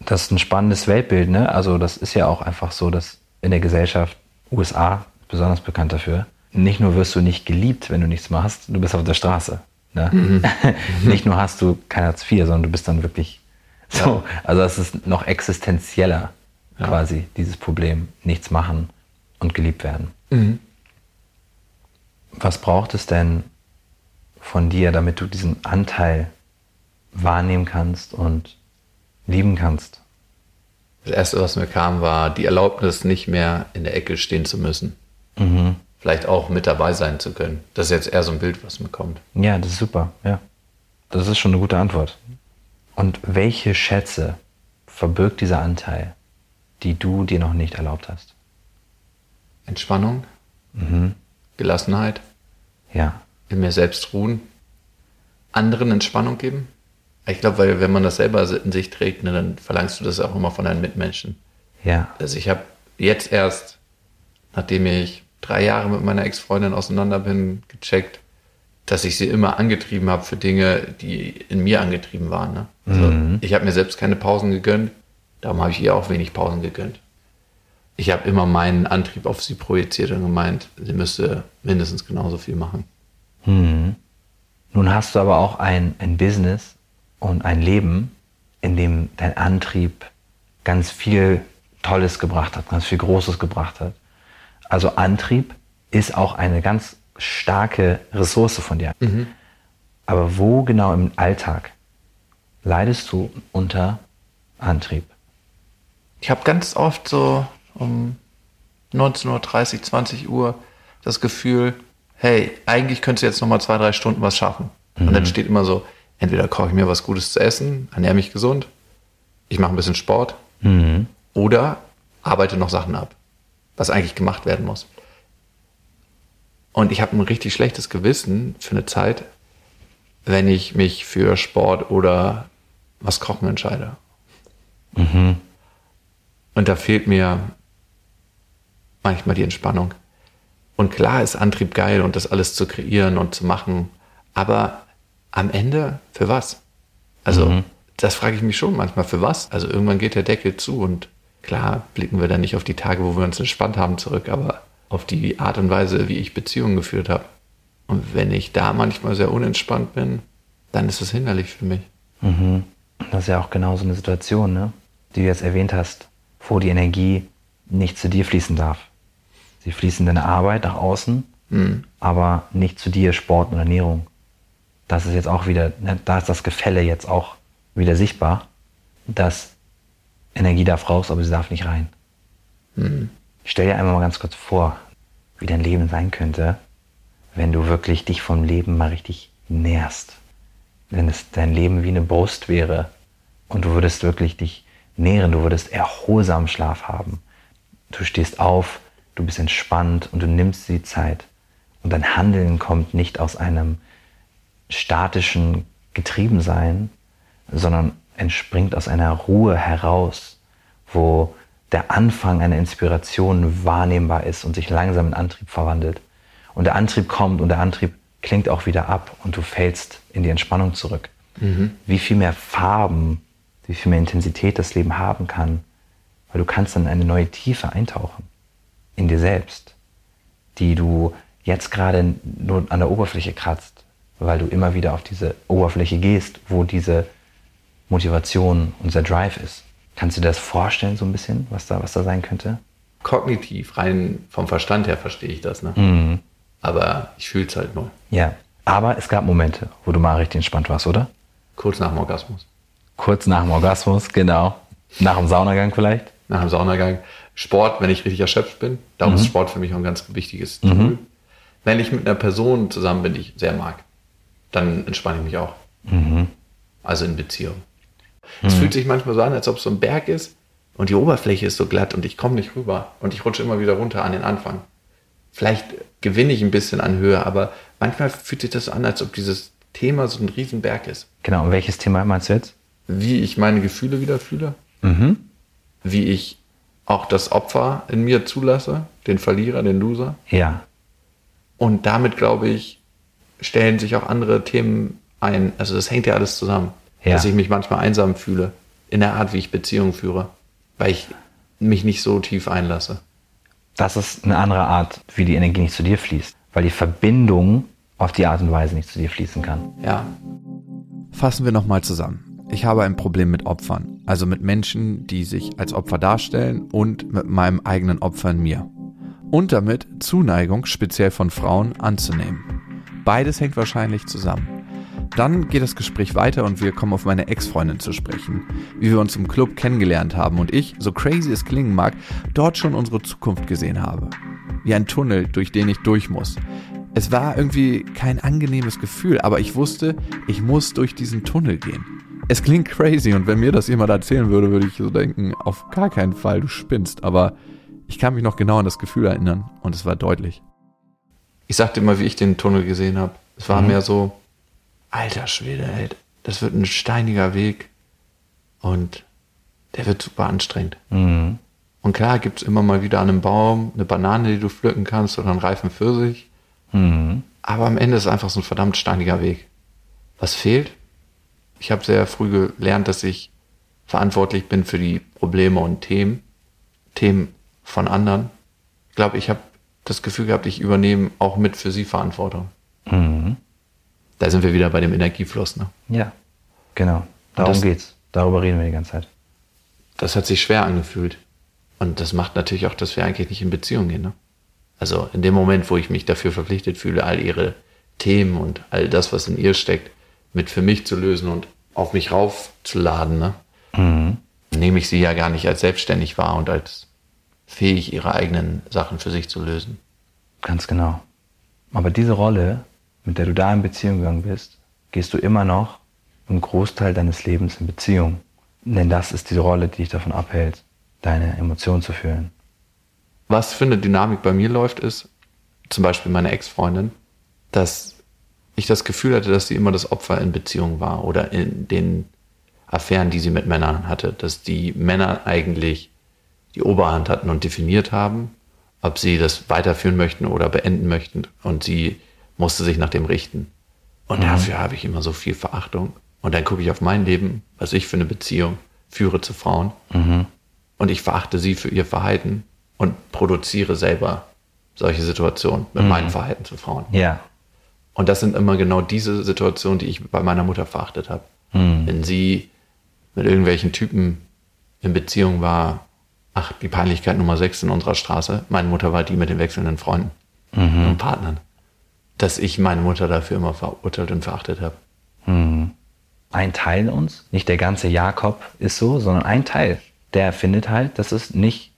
Das ist ein spannendes Weltbild, ne? Also das ist ja auch einfach so, dass in der Gesellschaft, USA besonders bekannt dafür, nicht nur wirst du nicht geliebt, wenn du nichts machst, du bist auf der Straße. Ne? nicht nur hast du kein Hartz IV, sondern du bist dann wirklich so. Also das ist noch existenzieller Ja. quasi, dieses Problem. Nichts machen und geliebt werden. Was braucht es denn von dir, damit du diesen Anteil wahrnehmen kannst und lieben kannst? Das erste, was mir kam, war die Erlaubnis, nicht mehr in der Ecke stehen zu müssen. Vielleicht auch mit dabei sein zu können. Das ist jetzt eher so ein Bild, was mir kommt. Ja, das ist super, ja. Das ist schon eine gute Antwort. Und welche Schätze verbirgt dieser Anteil, die du dir noch nicht erlaubt hast? Entspannung, Gelassenheit, Ja, in mir selbst ruhen, anderen Entspannung geben. Ich glaube, weil wenn man das selber in sich trägt, ne, dann verlangst du das auch immer von deinen Mitmenschen. ja, Also ich habe jetzt erst, nachdem ich drei Jahre mit meiner Ex-Freundin auseinander bin, gecheckt, dass ich sie immer angetrieben habe für Dinge, die in mir angetrieben waren. Ne? Also Ich habe mir selbst keine Pausen gegönnt, darum habe ich ihr auch wenig Pausen gegönnt. Ich habe immer meinen Antrieb auf sie projiziert und gemeint, sie müsste mindestens genauso viel machen. Nun hast du aber auch ein, ein Business und ein Leben, in dem dein Antrieb ganz viel Tolles gebracht hat, ganz viel Großes gebracht hat. Also Antrieb ist auch eine ganz starke Ressource von dir. Aber wo genau im Alltag leidest du unter Antrieb? Ich habe ganz oft so um 19.30 Uhr, 20 Uhr das Gefühl, hey, eigentlich könntest du jetzt noch mal zwei, drei Stunden was schaffen. Und dann steht immer so, entweder koche ich mir was Gutes zu essen, ernähre mich gesund, ich mache ein bisschen Sport oder arbeite noch Sachen ab, was eigentlich gemacht werden muss. Und ich habe ein richtig schlechtes Gewissen für eine Zeit, wenn ich mich für Sport oder was Kochen entscheide. Und da fehlt mir manchmal die Entspannung. Und klar ist Antrieb geil und das alles zu kreieren und zu machen, aber am Ende für was? Also, das frage ich mich schon manchmal, für was? Also irgendwann geht der Deckel zu und klar blicken wir dann nicht auf die Tage, wo wir uns entspannt haben, zurück, aber auf die Art und Weise, wie ich Beziehungen geführt habe. Und wenn ich da manchmal sehr unentspannt bin, dann ist es hinderlich für mich. Das ist ja auch genau so eine Situation, ne? die du jetzt erwähnt hast, wo die Energie nicht zu dir fließen darf. Sie fließt in deine Arbeit nach außen, aber nicht zu dir, Sport und Ernährung. Das ist jetzt auch wieder, ne, da ist das Gefälle jetzt auch wieder sichtbar, dass Energie darf raus, aber sie darf nicht rein. Stell dir einmal mal ganz kurz vor, wie dein Leben sein könnte, wenn du wirklich dich vom Leben mal richtig nährst. Wenn es dein Leben wie eine Brust wäre und du würdest wirklich dich nähren, du würdest erholsamen Schlaf haben. Du stehst auf, du bist entspannt und du nimmst die Zeit. Und dein Handeln kommt nicht aus einem statischen Getriebensein, sondern entspringt aus einer Ruhe heraus, wo der Anfang einer Inspiration wahrnehmbar ist und sich langsam in Antrieb verwandelt. Und der Antrieb kommt und der Antrieb klingt auch wieder ab und du fällst in die Entspannung zurück. Wie viel mehr Farben, wie viel mehr Intensität das Leben haben kann, weil du kannst dann in eine neue Tiefe eintauchen in dir selbst, die du jetzt gerade nur an der Oberfläche kratzt, weil du immer wieder auf diese Oberfläche gehst, wo diese Motivation, unser Drive ist. Kannst du dir das vorstellen, so ein bisschen, was da, was da sein könnte? Kognitiv, rein vom Verstand her verstehe ich das, ne? Aber ich fühle es halt nur. Ja. Aber es gab Momente, wo du mal richtig entspannt warst, oder? Kurz nach dem Orgasmus. Kurz nach dem Orgasmus, genau. Nach dem Saunagang vielleicht? Nach dem Saunagang. Sport, wenn ich richtig erschöpft bin. Darum ist Sport für mich auch ein ganz wichtiges Tool. Wenn ich mit einer Person zusammen bin, die ich sehr mag, dann entspanne ich mich auch. Also in Beziehung. Es fühlt sich manchmal so an, als ob es so ein Berg ist und die Oberfläche ist so glatt und ich komme nicht rüber und ich rutsche immer wieder runter an den Anfang. Vielleicht gewinne ich ein bisschen an Höhe, aber manchmal fühlt sich das so an, als ob dieses Thema so ein Riesenberg ist. Genau. Und welches Thema meinst du jetzt? Wie ich meine Gefühle wieder fühle, wie ich auch das Opfer in mir zulasse, den Verlierer, den Loser. Ja. Und damit, glaube ich, stellen sich auch andere Themen ein. Also das hängt ja alles zusammen. Ja. Dass ich mich manchmal einsam fühle in der Art, wie ich Beziehungen führe, weil ich mich nicht so tief einlasse. Das ist eine andere Art, wie die Energie nicht zu dir fließt. Weil die Verbindung auf die Art und Weise nicht zu dir fließen kann. Ja. Fassen wir nochmal zusammen. Ich habe ein Problem mit Opfern, also mit Menschen, die sich als Opfer darstellen und mit meinem eigenen Opfer in mir. Und damit Zuneigung, speziell von Frauen, anzunehmen. Beides hängt wahrscheinlich zusammen. Dann geht das Gespräch weiter und wir kommen auf meine Ex-Freundin zu sprechen, wie wir uns im Club kennengelernt haben und ich, so crazy es klingen mag, dort schon unsere Zukunft gesehen habe. Wie ein Tunnel, durch den ich durch muss. Es war irgendwie kein angenehmes Gefühl, aber ich wusste, ich muss durch diesen Tunnel gehen. Es klingt crazy und wenn mir das jemand erzählen würde, würde ich so denken, auf gar keinen Fall, du spinnst, aber ich kann mich noch genau an das Gefühl erinnern und es war deutlich. Ich sagte immer, wie ich den Tunnel gesehen habe. Es war mehr so, alter Schwede, ey, das wird ein steiniger Weg und der wird super anstrengend. Mhm. Und klar gibt es immer mal wieder an einem Baum eine Banane, die du pflücken kannst oder einen reifen Pfirsich. Mhm. Aber am Ende ist es einfach so ein verdammt steiniger Weg. Was fehlt? Ich habe sehr früh gelernt, dass ich verantwortlich bin für die Probleme und Themen, Themen von anderen. Ich glaube, ich habe das Gefühl gehabt, ich übernehme auch mit für sie Verantwortung. Mhm. Da sind wir wieder bei dem Energiefluss. Ne? Ja, genau. Darum das- geht's. Darüber reden wir die ganze Zeit. Das hat sich schwer angefühlt. Und das macht natürlich auch, dass wir eigentlich nicht in Beziehung gehen. Ne? Also in dem Moment, wo ich mich dafür verpflichtet fühle, all ihre Themen und all das, was in ihr steckt, mit für mich zu lösen und auf mich raufzuladen, ne? nehme ich sie ja gar nicht als selbstständig wahr und als fähig, ihre eigenen Sachen für sich zu lösen. Ganz genau. Aber diese Rolle, mit der du da in Beziehung gegangen bist, gehst du immer noch einen Großteil deines Lebens in Beziehung. Denn das ist die Rolle, die dich davon abhält, deine Emotionen zu fühlen. Was für eine Dynamik bei mir läuft, ist zum Beispiel meine Ex-Freundin, dass ich das Gefühl hatte, dass sie immer das Opfer in Beziehungen war oder in den Affären, die sie mit Männern hatte, dass die Männer eigentlich die Oberhand hatten und definiert haben, ob sie das weiterführen möchten oder beenden möchten und sie musste sich nach dem richten. Und dafür habe ich immer so viel Verachtung. Und dann gucke ich auf mein Leben, was ich für eine Beziehung führe zu Frauen und ich verachte sie für ihr Verhalten und produziere selber solche Situationen mit meinem Verhalten zu Frauen. Ja. Und das sind immer genau diese Situationen, die ich bei meiner Mutter verachtet habe. Wenn sie mit irgendwelchen Typen in Beziehung war, ach, die Peinlichkeit Nummer 6 in unserer Straße, meine Mutter war die mit den wechselnden Freunden und Partnern. Dass ich meine Mutter dafür immer verurteilt und verachtet habe. Ein Teil uns, nicht der ganze Jakob ist so, sondern ein Teil, der findet halt, dass es nicht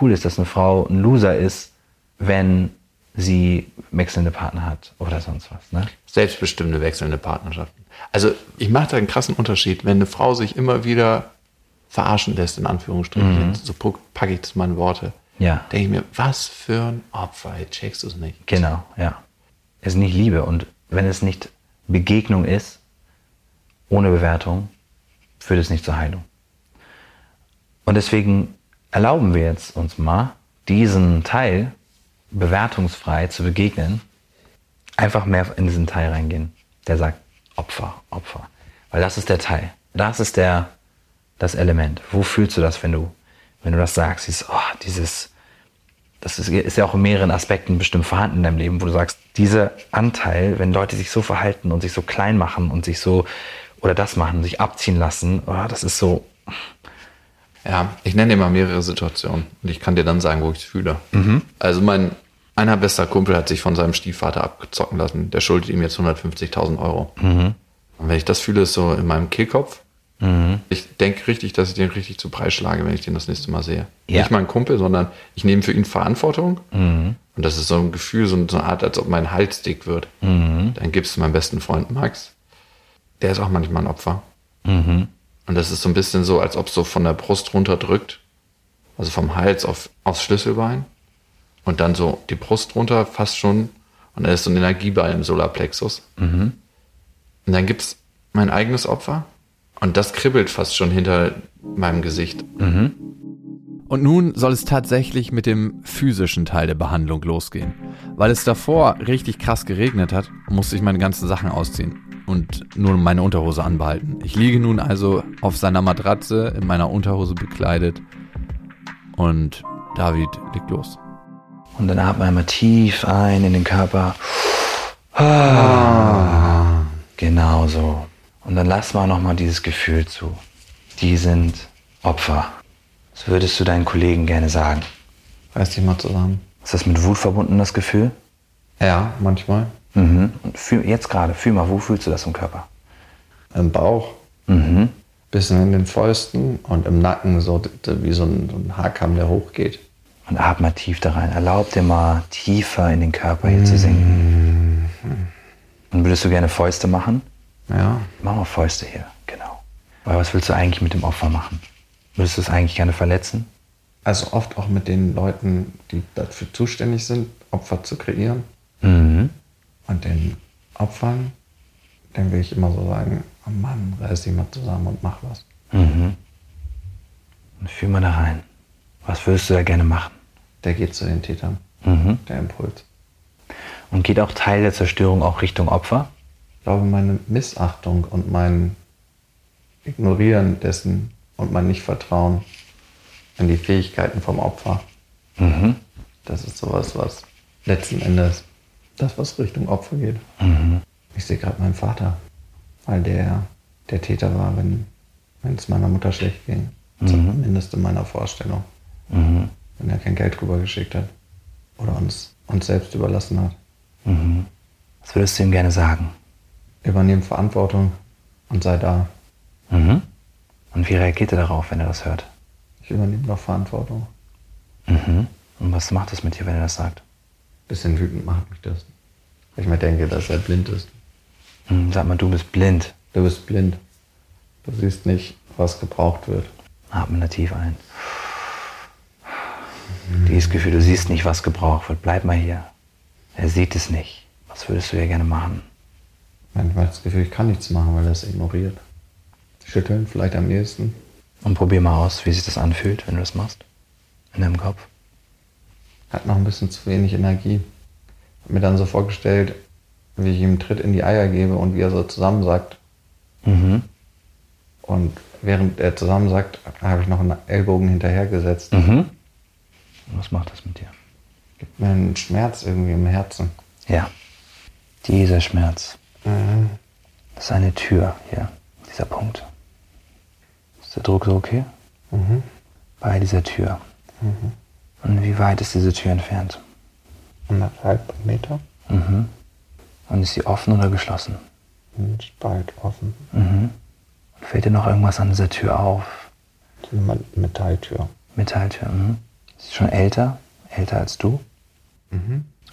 cool ist, dass eine Frau ein Loser ist, wenn sie wechselnde Partner hat oder sonst was. Ne? selbstbestimmte wechselnde Partnerschaften. Also ich mache da einen krassen Unterschied, wenn eine Frau sich immer wieder verarschen lässt, in Anführungsstrichen, so pu- packe ich das mal in Worte, Ja. denke ich mir, was für ein Opfer, jetzt checkst du es nicht. Genau, ja. Ist nicht Liebe und wenn es nicht Begegnung ist, ohne Bewertung, führt es nicht zur Heilung. Und deswegen erlauben wir jetzt uns mal, diesen Teil bewertungsfrei zu begegnen, einfach mehr in diesen Teil reingehen, der sagt Opfer, Opfer. Weil das ist der Teil. Das ist der, das Element. Wo fühlst du das, wenn du, wenn du das sagst, dieses, oh, dieses, das ist, ist ja auch in mehreren Aspekten bestimmt vorhanden in deinem Leben, wo du sagst, dieser Anteil, wenn Leute sich so verhalten und sich so klein machen und sich so, oder das machen, sich abziehen lassen, oh, das ist so, Ja, ich nenne dir mal mehrere Situationen und ich kann dir dann sagen, wo ich es fühle. Also mein einer bester Kumpel hat sich von seinem Stiefvater abzocken lassen. Der schuldet ihm jetzt 150.000 Euro. Und wenn ich das fühle, ist so in meinem Kehlkopf. Ich denke richtig, dass ich den richtig zu Preis schlage, wenn ich den das nächste Mal sehe. Ja. Nicht mein Kumpel, sondern ich nehme für ihn Verantwortung. Und das ist so ein Gefühl, so eine Art, als ob mein Hals dick wird. Dann gibst du meinen besten Freund Max. Der ist auch manchmal ein Opfer. Und das ist so ein bisschen so, als ob es so von der Brust runterdrückt. Also vom Hals auf, aufs Schlüsselbein. Und dann so die Brust runter, fast schon. Und dann ist so ein Energieball im Solarplexus. Und dann gibt's mein eigenes Opfer. Und das kribbelt fast schon hinter meinem Gesicht. Und nun soll es tatsächlich mit dem physischen Teil der Behandlung losgehen. Weil es davor richtig krass geregnet hat, musste ich meine ganzen Sachen ausziehen und nur meine Unterhose anbehalten. Ich liege nun also auf seiner Matratze in meiner Unterhose bekleidet und David legt los. Und dann atme einmal tief ein in den Körper. Ah. Genau so. Und dann lass mal nochmal dieses Gefühl zu. Die sind Opfer. Was würdest du deinen Kollegen gerne sagen? Reiß dich mal zusammen. Ist das mit Wut verbunden, das Gefühl? Ja, manchmal. Mhm. Und fühl, jetzt gerade, fühl mal, wo fühlst du das im Körper? Im Bauch. Mhm. Bisschen in den Fäusten und im Nacken, so wie so ein, so ein Haarkamm, der hochgeht. Und atme tief da rein. Erlaub dir mal tiefer in den Körper hier zu sinken. Und würdest du gerne Fäuste machen? Ja. Mach mal Fäuste hier, genau. Aber was willst du eigentlich mit dem Opfer machen? Würdest du es eigentlich gerne verletzen? Also oft auch mit den Leuten, die dafür zuständig sind, Opfer zu kreieren. Mhm. Und den Opfern, dann will ich immer so sagen, oh Mann, reiß dich mal zusammen und mach was. Mhm. Und fühl mal da rein. Was würdest du da gerne machen? Der geht zu den Tätern, Mhm. der Impuls. Und geht auch Teil der Zerstörung auch Richtung Opfer? Ich glaube, meine Missachtung und mein Ignorieren dessen und mein Nichtvertrauen in die Fähigkeiten vom Opfer, Mhm. das ist sowas, was letzten Endes das, was Richtung Opfer geht. Mhm. Ich sehe gerade meinen Vater, weil der der Täter war, wenn wenn es meiner Mutter schlecht ging. Zumindest in meiner Vorstellung. Mhm. Wenn er kein Geld rübergeschickt hat oder uns, uns selbst überlassen hat. Mhm. Was würdest du ihm gerne sagen? Übernehmen Verantwortung und sei da. Mhm. Und wie reagiert er darauf, wenn er das hört? Ich übernehme noch Verantwortung. Mhm. Und was macht es mit dir, wenn er das sagt? Bisschen wütend macht mich das. Weil ich mir denke, dass er blind ist. Mhm. Sag mal, du bist blind. Du bist blind. Du siehst nicht, was gebraucht wird. Atme da tief ein. Dieses Gefühl, du siehst nicht, was gebraucht wird. Bleib mal hier. Er sieht es nicht. Was würdest du hier gerne machen? Manchmal das Gefühl, ich kann nichts machen, weil er es ignoriert. Schütteln vielleicht am ehesten. Und probier mal aus, wie sich das anfühlt, wenn du das machst. In deinem Kopf. Hat noch ein bisschen zu wenig Energie. Hab mir dann so vorgestellt, wie ich ihm einen Tritt in die Eier gebe und wie er so zusammensackt. Mhm. Und während er zusammensackt, habe ich noch einen Ellbogen hinterhergesetzt. Mhm. Was macht das mit dir? Gibt mir einen Schmerz irgendwie im Herzen. Ja. Dieser Schmerz. Mhm. Das ist eine Tür hier. Dieser Punkt. Ist der Druck so okay? Mhm. Bei dieser Tür. Und wie weit ist diese Tür entfernt? Anderthalb Meter. Mhm. Und ist sie offen oder geschlossen? Ein Spalt offen. Mhm. Und fällt dir noch irgendwas an dieser Tür auf? Eine Metalltür. Metalltür. Mhm. Ist sie schon älter? Älter als du?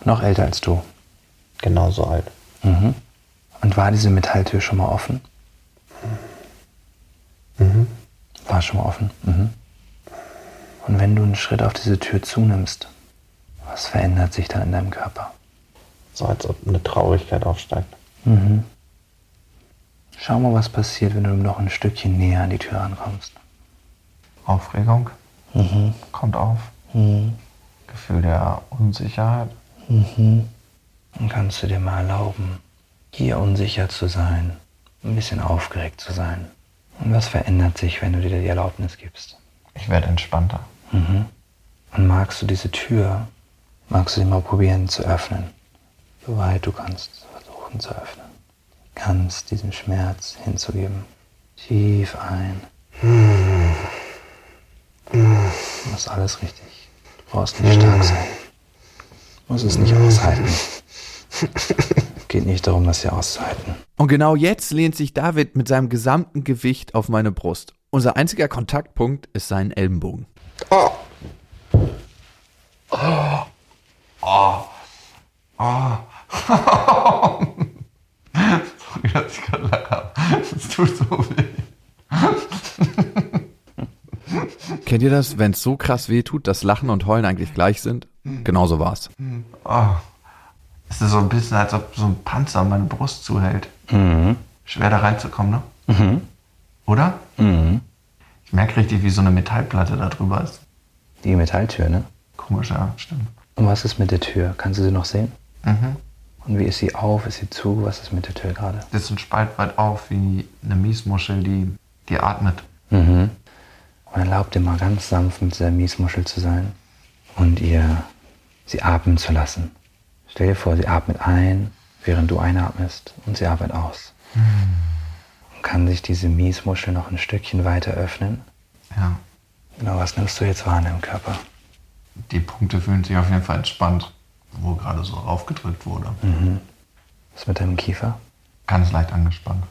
Noch älter als du. Genauso alt. Mhm. Und war diese Metalltür schon mal offen? Mhm. War schon mal offen. Mhm. Und wenn du einen Schritt auf diese Tür zunimmst, was verändert sich dann in deinem Körper? So als ob eine Traurigkeit aufsteigt. Mhm. Schau mal, was passiert, wenn du noch ein Stückchen näher an die Tür rankommst. Aufregung Mhm. kommt auf. Mhm. Gefühl der Unsicherheit. Mhm. Dann kannst du dir mal erlauben, hier unsicher zu sein, ein bisschen aufgeregt zu sein. Und was verändert sich, wenn du dir die Erlaubnis gibst? Ich werde entspannter. Mhm. Und magst du diese Tür, magst du sie mal probieren zu öffnen? Soweit du kannst, versuchen zu öffnen. Ganz diesem Schmerz hinzugeben. Tief ein. Das ist alles richtig. Du brauchst nicht stark sein. Du musst es nicht aushalten. Geht nicht darum, das hier auszuhalten. Und genau jetzt lehnt sich David mit seinem gesamten Gewicht auf meine Brust. Unser einziger Kontaktpunkt ist sein Ellenbogen. Sorry, dass ich gerade lache. Es tut so weh. Kennt ihr das, wenn es so krass weh tut, dass Lachen und Heulen eigentlich gleich sind? Genauso war's. Oh. Es ist so ein bisschen, als ob so ein Panzer meine Brust zuhält. Schwer da reinzukommen, ne? Oder? Ich merke richtig, wie so eine Metallplatte da drüber ist. Die Metalltür, ne? Komisch, ja, stimmt. Und was ist mit der Tür? Kannst du sie noch sehen? Mhm. Und wie ist sie auf? Ist sie zu? Was ist mit der Tür gerade? Das ist ein Spalt weit auf, wie eine Miesmuschel, die, die atmet. Mhm. Und erlaub dir mal ganz sanft mit dieser Miesmuschel zu sein und ihr sie atmen zu lassen. Stell dir vor, sie atmet ein, während du einatmest und sie atmet aus. Und kann sich diese Miesmuschel noch ein Stückchen weiter öffnen? Ja. Genau, was nimmst du jetzt wahr in deinem Körper? Die Punkte fühlen sich auf jeden Fall entspannt, wo gerade so raufgedrückt wurde. Was ist mit deinem Kiefer? Ganz leicht angespannt.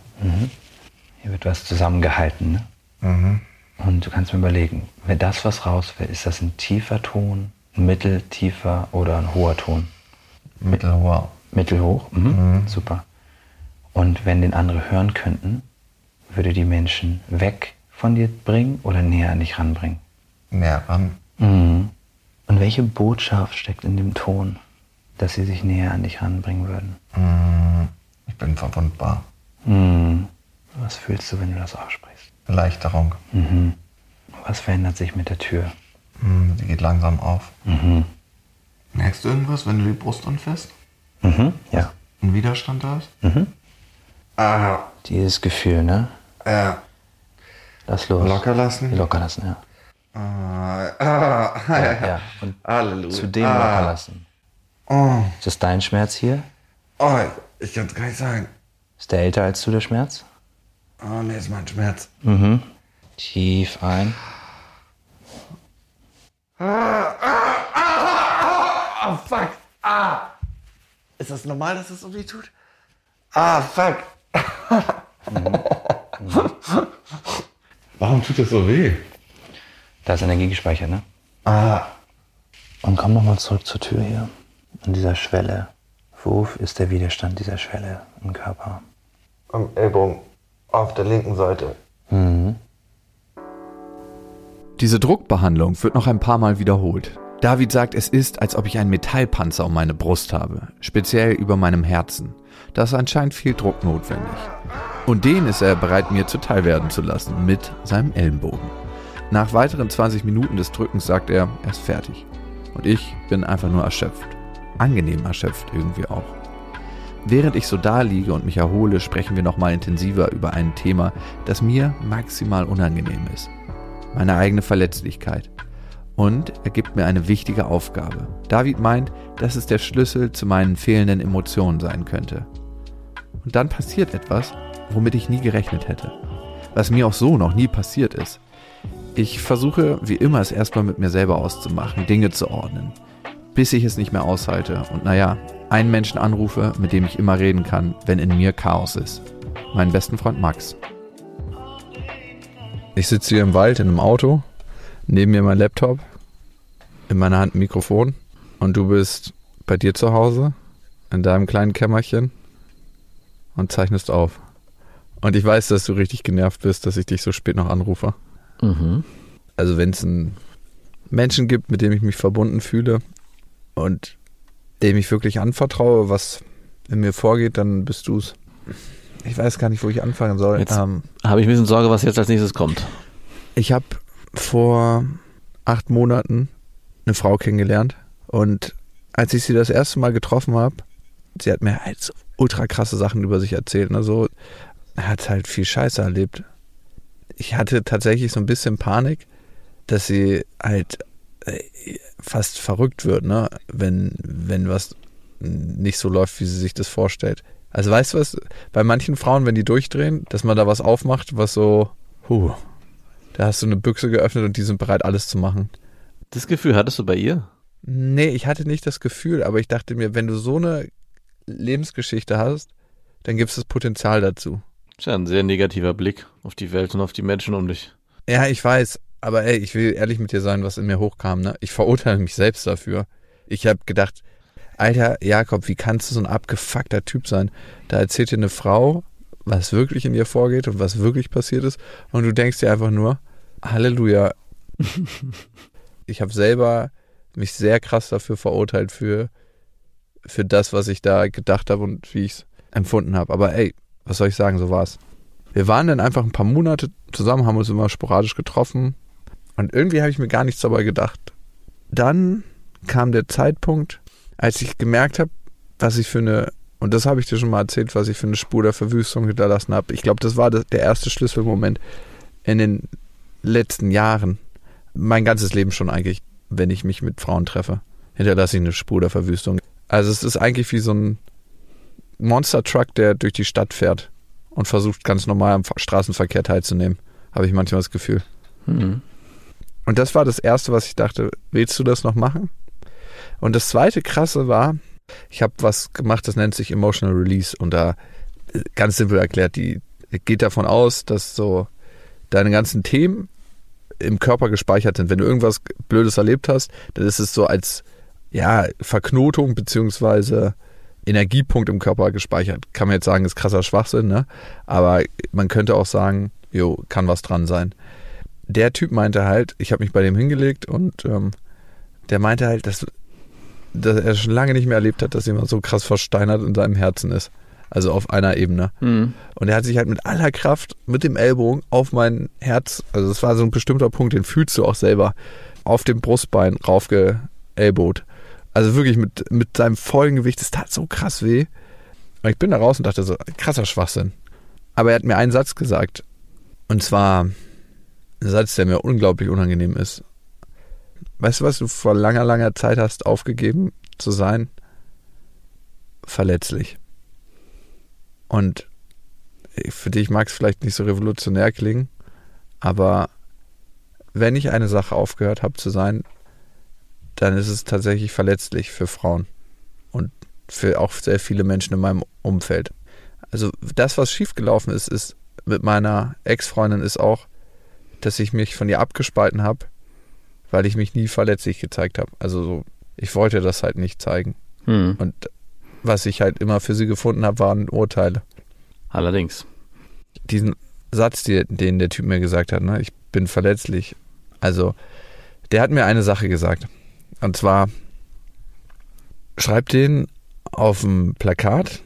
Hier wird was zusammengehalten, ne? Mhm. Und du kannst mir überlegen, wenn das, was raus will, ist das ein tiefer Ton, ein mitteltiefer oder ein hoher Ton? Mittelhoher. Mittelhoch? Mhm. Super. Und wenn den andere hören könnten, würde die Menschen weg von dir bringen oder näher an dich ranbringen? Näher ran. Mhm. Und welche Botschaft steckt in dem Ton, dass sie sich näher an dich ranbringen würden? Mhm. Ich bin verwundbar. Mhm. Was fühlst du, wenn du das aussprichst? Erleichterung. Mhm. Was verändert sich mit der Tür? Mhm. Sie geht langsam auf. Mhm. Merkst du irgendwas, wenn du die Brust anfasst? Mhm. Ja. Ein Widerstand da ist? Mhm. Ah, Dieses Gefühl, ne? ja. Lass los. Locker lassen? Locker lassen, ja. Ah, ah, ja, ja. ja. Und Halleluja. zu dem ah. locker lassen. Oh, Ist das dein Schmerz hier? oh, ich kann es gar nicht sagen. Ist der älter als du, der Schmerz? Oh, nee, ist mein Schmerz. Mhm. Tief ein. Ah, fuck. Ah. Ist das normal, dass es so weh tut? Ah, fuck. Warum tut das so weh? Da ist Energie gespeichert, ne? Ah, Und komm nochmal zurück zur Tür hier. An dieser Schwelle. Wo ist der Widerstand dieser Schwelle im Körper? am Ellbogen auf der linken Seite. Diese Druckbehandlung wird noch ein paar Mal wiederholt. David sagt, es ist, als ob ich einen Metallpanzer um meine Brust habe, speziell über meinem Herzen. Da ist anscheinend viel Druck notwendig. Und den ist er bereit, mir zuteil werden zu lassen, mit seinem Ellenbogen. Nach weiteren 20 Minuten des Drückens sagt er, er ist fertig. Und ich bin einfach nur erschöpft. Angenehm erschöpft irgendwie auch. Während ich so da liege und mich erhole, sprechen wir nochmal intensiver über ein Thema, das mir maximal unangenehm ist. Meine eigene Verletzlichkeit. Und er gibt mir eine wichtige Aufgabe. David meint, dass es der Schlüssel zu meinen fehlenden Emotionen sein könnte. Und dann passiert etwas, womit ich nie gerechnet hätte. Was mir auch so noch nie passiert ist. Ich versuche, wie immer, es erstmal mit mir selber auszumachen, Dinge zu ordnen. Bis ich es nicht mehr aushalte und naja, einen Menschen anrufe, mit dem ich immer reden kann, wenn in mir Chaos ist. Meinen besten Freund Max. Ich sitze hier im Wald in einem Auto, neben mir mein Laptop, in meiner Hand ein Mikrofon und du bist bei dir zu Hause, in deinem kleinen Kämmerchen und zeichnest auf. Und ich weiß, dass du richtig genervt bist, dass ich dich so spät noch anrufe. Also wenn es einen Menschen gibt, mit dem ich mich verbunden fühle und dem ich wirklich anvertraue, was in mir vorgeht, dann bist du es. Ich weiß gar nicht, wo ich anfangen soll. Jetzt- Ähm, Habe ich ein bisschen Sorge, was jetzt als nächstes kommt. ich habe vor acht Monaten eine Frau kennengelernt und als ich sie das erste Mal getroffen habe, sie hat mir halt so ultra krasse Sachen über sich erzählt. Also hat halt viel Scheiße erlebt. Ich hatte tatsächlich so ein bisschen Panik, dass sie halt äh, fast verrückt wird, ne? Wenn, wenn was nicht so läuft, wie sie sich das vorstellt. Also weißt du was, bei manchen Frauen, wenn die durchdrehen, dass man da was aufmacht, was so, huh, da hast du eine Büchse geöffnet und die sind bereit, alles zu machen. Das Gefühl hattest du bei ihr? Nee, ich hatte nicht das Gefühl, aber ich dachte mir, wenn du so eine Lebensgeschichte hast, dann gibt es das Potenzial dazu. Ist ja ein sehr negativer Blick auf die Welt und auf die Menschen um dich. Ja, ich weiß, aber ey, ich will ehrlich mit dir sein, was in mir hochkam, ne? Ich verurteile mich selbst dafür. Ich habe gedacht, Alter, Jakob, wie kannst du so ein abgefuckter Typ sein? Da erzählt dir eine Frau, was wirklich in ihr vorgeht und was wirklich passiert ist und du denkst dir einfach nur, Halleluja. ich habe selber mich sehr krass dafür verurteilt für für das, was ich da gedacht habe und wie ich es empfunden habe. Aber ey, was soll ich sagen, so war's. Wir waren dann einfach ein paar Monate zusammen, haben uns immer sporadisch getroffen und irgendwie habe ich mir gar nichts dabei gedacht. dann kam der Zeitpunkt, als ich gemerkt habe, was ich für eine, und das habe ich dir schon mal erzählt, was ich für eine Spur der Verwüstung hinterlassen habe. Ich glaube, das war das, der erste Schlüsselmoment in den letzten Jahren. Mein ganzes Leben schon eigentlich, wenn ich mich mit Frauen treffe, hinterlasse ich eine Spur der Verwüstung. Also es ist eigentlich wie so ein Monster-Truck, der durch die Stadt fährt und versucht ganz normal am Straßenverkehr teilzunehmen. Habe ich manchmal das Gefühl. Mhm. Und das war das Erste, was ich dachte, willst du das noch machen? Und das zweite Krasse war, ich habe was gemacht, das nennt sich Emotional Release. Und da, äh, ganz simpel erklärt, die geht davon aus, dass so deine ganzen Themen im Körper gespeichert sind. Wenn du irgendwas Blödes erlebt hast, dann ist es so als ja, Verknotung beziehungsweise Energiepunkt im Körper gespeichert. Kann man jetzt sagen, ist krasser Schwachsinn, ne? Aber man könnte auch sagen, jo, kann was dran sein der Typ meinte halt, ich habe mich bei dem hingelegt und ähm, der meinte halt, dass, dass er schon lange nicht mehr erlebt hat, dass jemand so krass versteinert in seinem Herzen ist. Also auf einer Ebene. Mhm. Und er hat sich halt mit aller Kraft mit dem Ellbogen auf mein Herz, also es war so ein bestimmter Punkt, den fühlst du auch selber, auf dem Brustbein raufgeellbot. Also wirklich mit, mit seinem vollen Gewicht, das tat so krass weh. Und ich bin da raus und dachte so, krasser Schwachsinn. Aber er hat mir einen Satz gesagt. Und zwar, ein Satz, der mir unglaublich unangenehm ist. Weißt du, was du vor langer, langer Zeit hast aufgegeben zu sein? Verletzlich. Und für dich mag es vielleicht nicht so revolutionär klingen, aber wenn ich eine Sache aufgehört habe zu sein, dann ist es tatsächlich verletzlich für Frauen und für auch sehr viele Menschen in meinem Umfeld. Also das, was schiefgelaufen ist, ist mit meiner Ex-Freundin ist auch, dass ich mich von ihr abgespalten habe, weil ich mich nie verletzlich gezeigt habe. Also so, ich wollte das halt nicht zeigen. Hm. Und was ich halt immer für sie gefunden habe, waren Urteile. Allerdings. Diesen Satz, den der Typ mir gesagt hat, ne, ich bin verletzlich. Also, der hat mir eine Sache gesagt. Und zwar, schreib den auf ein Plakat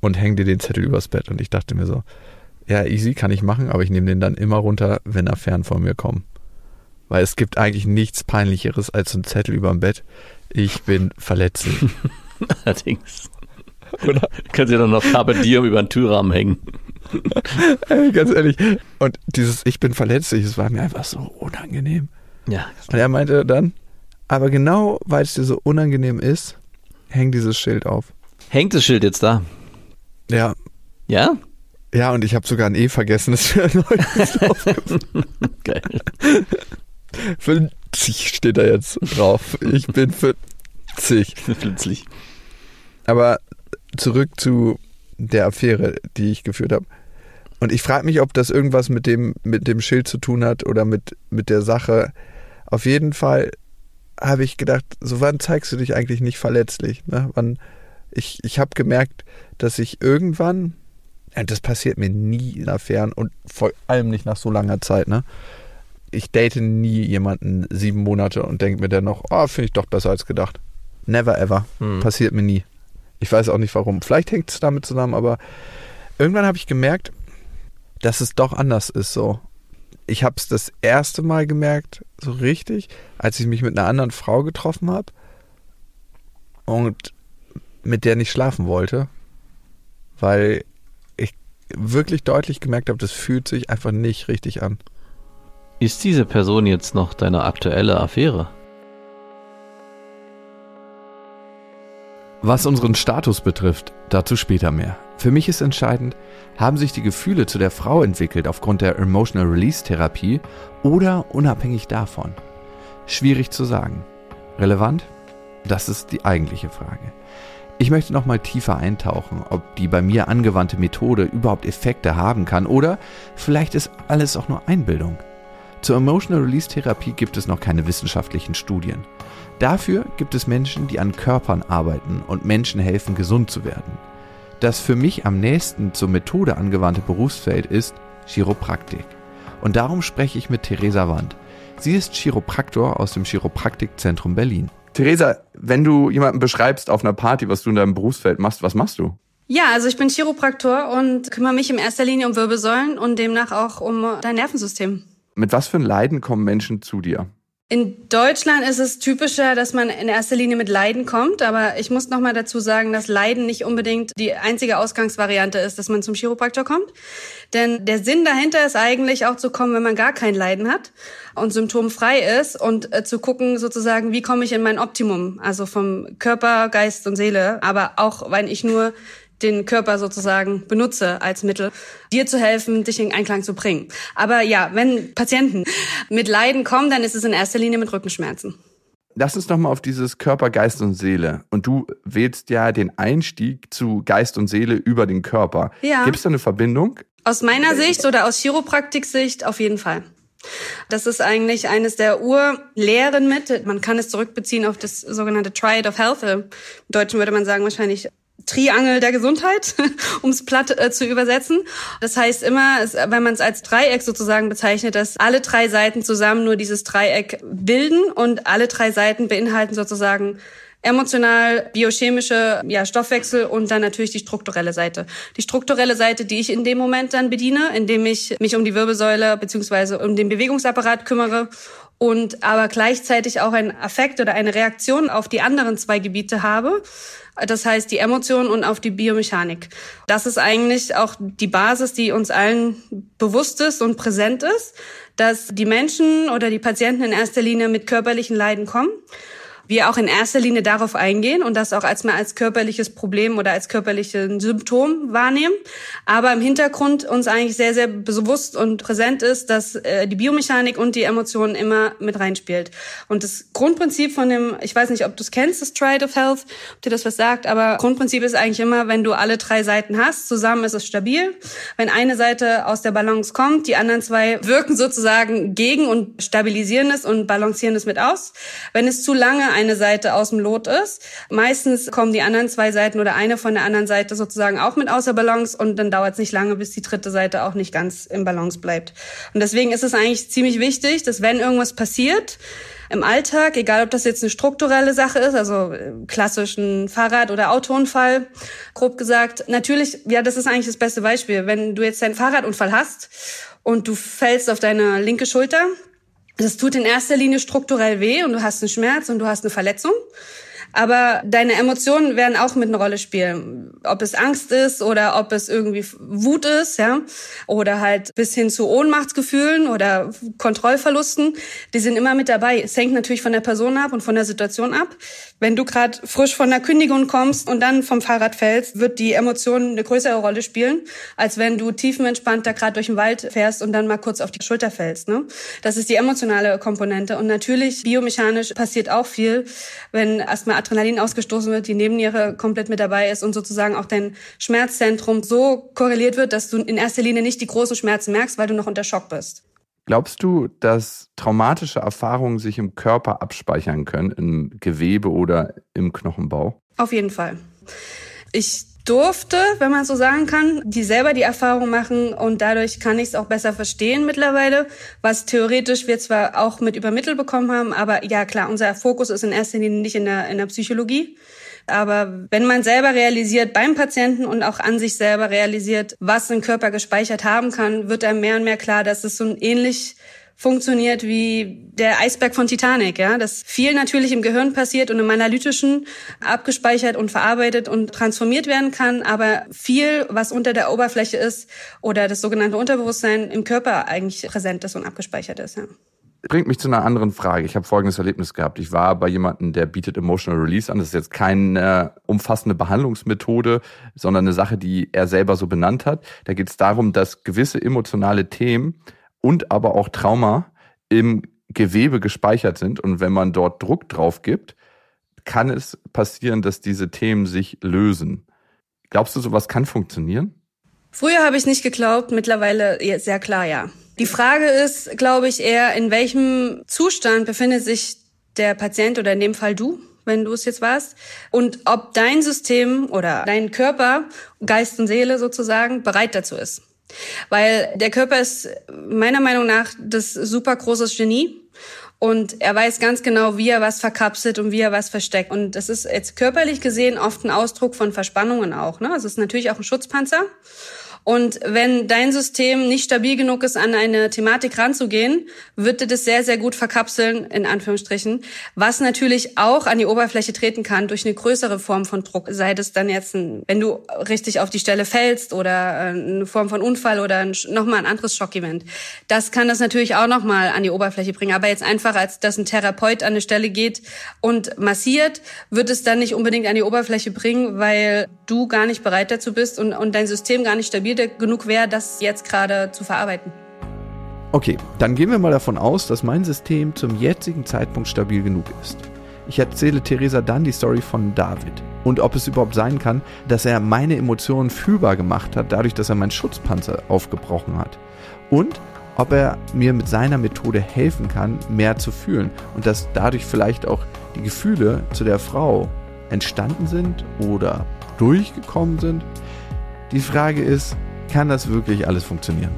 und häng dir den Zettel übers Bett. Und ich dachte mir so, ja, easy kann ich machen, aber ich nehme den dann immer runter, wenn er fern von mir kommt. Weil es gibt eigentlich nichts peinlicheres als so ein Zettel überm Bett. Ich bin verletzlich. Allerdings. Oder? Du ja dann noch Carpe Diem über den Türrahmen hängen. Ey, Ganz ehrlich. Und dieses Ich bin verletzlich, das war mir einfach so unangenehm. Ja. Und er meinte dann, aber genau weil es dir so unangenehm ist, häng dieses Schild auf. Hängt das Schild jetzt da? Ja. Ja? Ja, und ich habe sogar ein E vergessen, das wäre Geil. 50 steht da jetzt drauf. Ich bin 50. Plötzlich. Aber zurück zu der Affäre, die ich geführt habe. Und ich frage mich, ob das irgendwas mit dem, mit dem Schild zu tun hat oder mit, mit der Sache. Auf jeden Fall habe ich gedacht, so wann zeigst du dich eigentlich nicht verletzlich? Ne? Wann, ich ich habe gemerkt, dass ich irgendwann, ja, das passiert mir nie in Affären und vor allem nicht nach so langer Zeit, ne? Ich date nie jemanden sieben Monate und denke mir dann noch, oh, finde ich doch besser als gedacht. Never ever. Hm. Passiert mir nie. Ich weiß auch nicht warum. Vielleicht hängt es damit zusammen, aber irgendwann habe ich gemerkt, dass es doch anders ist so. Ich habe es das erste Mal gemerkt, so richtig, als ich mich mit einer anderen Frau getroffen habe und mit der nicht schlafen wollte, weil ich wirklich deutlich gemerkt habe, das fühlt sich einfach nicht richtig an. Ist diese Person jetzt noch deine aktuelle Affäre? Was unseren Status betrifft, dazu später mehr. Für mich ist entscheidend, haben sich die Gefühle zu der Frau entwickelt aufgrund der Emotional Release Therapie oder unabhängig davon? Schwierig zu sagen. Relevant? Das ist die eigentliche Frage. Ich möchte nochmal tiefer eintauchen, ob die bei mir angewandte Methode überhaupt Effekte haben kann oder vielleicht ist alles auch nur Einbildung. Zur Emotional Release Therapie gibt es noch keine wissenschaftlichen Studien. Dafür gibt es Menschen, die an Körpern arbeiten und Menschen helfen, gesund zu werden. Das für mich am nächsten zur Methode angewandte Berufsfeld ist Chiropraktik. Und darum spreche ich mit Theresa Wand. Sie ist Chiropraktor aus dem Chiropraktikzentrum Berlin. Theresa, wenn du jemanden beschreibst auf einer Party, was du in deinem Berufsfeld machst, was machst du? Ja, also ich bin Chiropraktor und kümmere mich in erster Linie um Wirbelsäulen und demnach auch um dein Nervensystem. Mit was für ein Leiden kommen Menschen zu dir? In Deutschland ist es typischer, dass man in erster Linie mit Leiden kommt, aber ich muss noch mal dazu sagen, dass Leiden nicht unbedingt die einzige Ausgangsvariante ist, dass man zum Chiropraktor kommt, denn der Sinn dahinter ist eigentlich auch zu kommen, wenn man gar kein Leiden hat und symptomfrei ist und äh, zu gucken sozusagen, wie komme ich in mein Optimum, also vom Körper, Geist und Seele, aber auch wenn ich nur den Körper sozusagen benutze als Mittel, dir zu helfen, dich in Einklang zu bringen. Aber ja, wenn Patienten mit Leiden kommen, dann ist es in erster Linie mit Rückenschmerzen. Lass uns nochmal auf dieses Körper, Geist und Seele. Und du wählst ja den Einstieg zu Geist und Seele über den Körper. Ja. Gibt es da eine Verbindung? Aus meiner Sicht oder aus Chiropraktik-Sicht auf jeden Fall. Das ist eigentlich eines der Urlehren mit. Man kann es zurückbeziehen auf das sogenannte Triad of Health. Im Deutschen würde man sagen wahrscheinlich Triangel der Gesundheit, um es platt äh, zu übersetzen. Das heißt immer, wenn man es als Dreieck sozusagen bezeichnet, dass alle drei Seiten zusammen nur dieses Dreieck bilden und alle drei Seiten beinhalten sozusagen emotional, biochemische ja, Stoffwechsel und dann natürlich die strukturelle Seite. Die strukturelle Seite, die ich in dem Moment dann bediene, indem ich mich um die Wirbelsäule beziehungsweise um den Bewegungsapparat kümmere und aber gleichzeitig auch ein Affekt oder eine Reaktion auf die anderen zwei Gebiete habe. Das heißt, die Emotionen und auf die Biomechanik. Das ist eigentlich auch die Basis, die uns allen bewusst ist und präsent ist, dass die Menschen oder die Patienten in erster Linie mit körperlichen Leiden kommen wir auch in erster Linie darauf eingehen und das auch als mal als körperliches Problem oder als körperliches Symptom wahrnehmen, aber im Hintergrund uns eigentlich sehr, sehr bewusst und präsent ist, dass äh, die Biomechanik und die Emotionen immer mit reinspielt. Und das Grundprinzip von dem, ich weiß nicht, ob du es kennst, das Triad of Health, ob dir das was sagt, aber Grundprinzip ist eigentlich immer, wenn du alle drei Seiten hast, zusammen ist es stabil. Wenn eine Seite aus der Balance kommt, die anderen zwei wirken sozusagen gegen und stabilisieren es und balancieren es mit aus. Wenn es zu lange eine Seite aus dem Lot ist. Meistens kommen die anderen zwei Seiten oder eine von der anderen Seite sozusagen auch mit außer Balance und dann dauert es nicht lange, bis die dritte Seite auch nicht ganz im Balance bleibt. Und deswegen ist es eigentlich ziemlich wichtig, dass wenn irgendwas passiert, im Alltag, egal ob das jetzt eine strukturelle Sache ist, also äh, klassischen Fahrrad- oder Autounfall, grob gesagt. Natürlich, ja, das ist eigentlich das beste Beispiel. Wenn du jetzt einen Fahrradunfall hast und du fällst auf deine linke Schulter, das tut in erster Linie strukturell weh und du hast einen Schmerz und du hast eine Verletzung. Aber deine Emotionen werden auch mit einer Rolle spielen. Ob es Angst ist oder ob es irgendwie Wut ist, ja. Oder halt bis hin zu Ohnmachtsgefühlen oder Kontrollverlusten. Die sind immer mit dabei. Es hängt natürlich von der Person ab und von der Situation ab. Wenn du gerade frisch von der Kündigung kommst und dann vom Fahrrad fällst, wird die Emotion eine größere Rolle spielen, als wenn du tiefenentspannt da gerade durch den Wald fährst und dann mal kurz auf die Schulter fällst. Ne? Das ist die emotionale Komponente. Und natürlich, biomechanisch passiert auch viel, wenn erstmal Adrenalin ausgestoßen wird, die Nebenniere komplett mit dabei ist und sozusagen auch dein Schmerzzentrum so korreliert wird, dass du in erster Linie nicht die großen Schmerzen merkst, weil du noch unter Schock bist. Glaubst du, dass traumatische Erfahrungen sich im Körper abspeichern können, im Gewebe oder im Knochenbau? Auf jeden Fall. Ich durfte, wenn man so sagen kann, die selber die Erfahrung machen und dadurch kann ich es auch besser verstehen mittlerweile, was theoretisch wir zwar auch mit übermittelt bekommen haben, aber ja klar, unser Fokus ist in erster Linie nicht in der, in der Psychologie, aber wenn man selber realisiert beim Patienten und auch an sich selber realisiert, was ein Körper gespeichert haben kann, wird einem mehr und mehr klar, dass es so ein ähnlich funktioniert wie der Eisberg von Titanic, ja, dass viel natürlich im Gehirn passiert und im analytischen abgespeichert und verarbeitet und transformiert werden kann, aber viel, was unter der Oberfläche ist oder das sogenannte Unterbewusstsein im Körper eigentlich präsent ist und abgespeichert ist, ja bringt mich zu einer anderen Frage. Ich habe folgendes Erlebnis gehabt. Ich war bei jemandem, der bietet Emotional Release an. Das ist jetzt keine umfassende Behandlungsmethode, sondern eine Sache, die er selber so benannt hat. Da geht es darum, dass gewisse emotionale Themen und aber auch Trauma im Gewebe gespeichert sind. Und wenn man dort Druck drauf gibt, kann es passieren, dass diese Themen sich lösen. Glaubst du, sowas kann funktionieren? Früher habe ich nicht geglaubt, mittlerweile sehr klar ja. Die Frage ist, glaube ich, eher, in welchem Zustand befindet sich der Patient oder in dem Fall du, wenn du es jetzt warst, und ob dein System oder dein Körper, Geist und Seele sozusagen, bereit dazu ist. Weil der Körper ist meiner Meinung nach das super großes Genie. Und er weiß ganz genau, wie er was verkapselt und wie er was versteckt. Und das ist jetzt körperlich gesehen oft ein Ausdruck von Verspannungen auch. Ne? Also es ist natürlich auch ein Schutzpanzer. Und wenn dein System nicht stabil genug ist, an eine Thematik ranzugehen, wird dir das sehr, sehr gut verkapseln, in Anführungsstrichen, was natürlich auch an die Oberfläche treten kann durch eine größere Form von Druck. Sei das dann jetzt, ein, wenn du richtig auf die Stelle fällst oder äh, eine Form von Unfall oder nochmal ein anderes Schockevent. Das kann das natürlich auch nochmal an die Oberfläche bringen. Aber jetzt einfach, als dass ein Therapeut an eine Stelle geht und massiert, wird es dann nicht unbedingt an die Oberfläche bringen, weil du gar nicht bereit dazu bist und, und dein System gar nicht stabil genug wäre, das jetzt gerade zu verarbeiten. Okay, dann gehen wir mal davon aus, dass mein System zum jetzigen Zeitpunkt stabil genug ist. Ich erzähle Theresa dann die Story von David und ob es überhaupt sein kann, dass er meine Emotionen fühlbar gemacht hat, dadurch, dass er meinen Schutzpanzer aufgebrochen hat. Und ob er mir mit seiner Methode helfen kann, mehr zu fühlen und dass dadurch vielleicht auch die Gefühle zu der Frau entstanden sind oder durchgekommen sind. Die Frage ist, kann das wirklich alles funktionieren?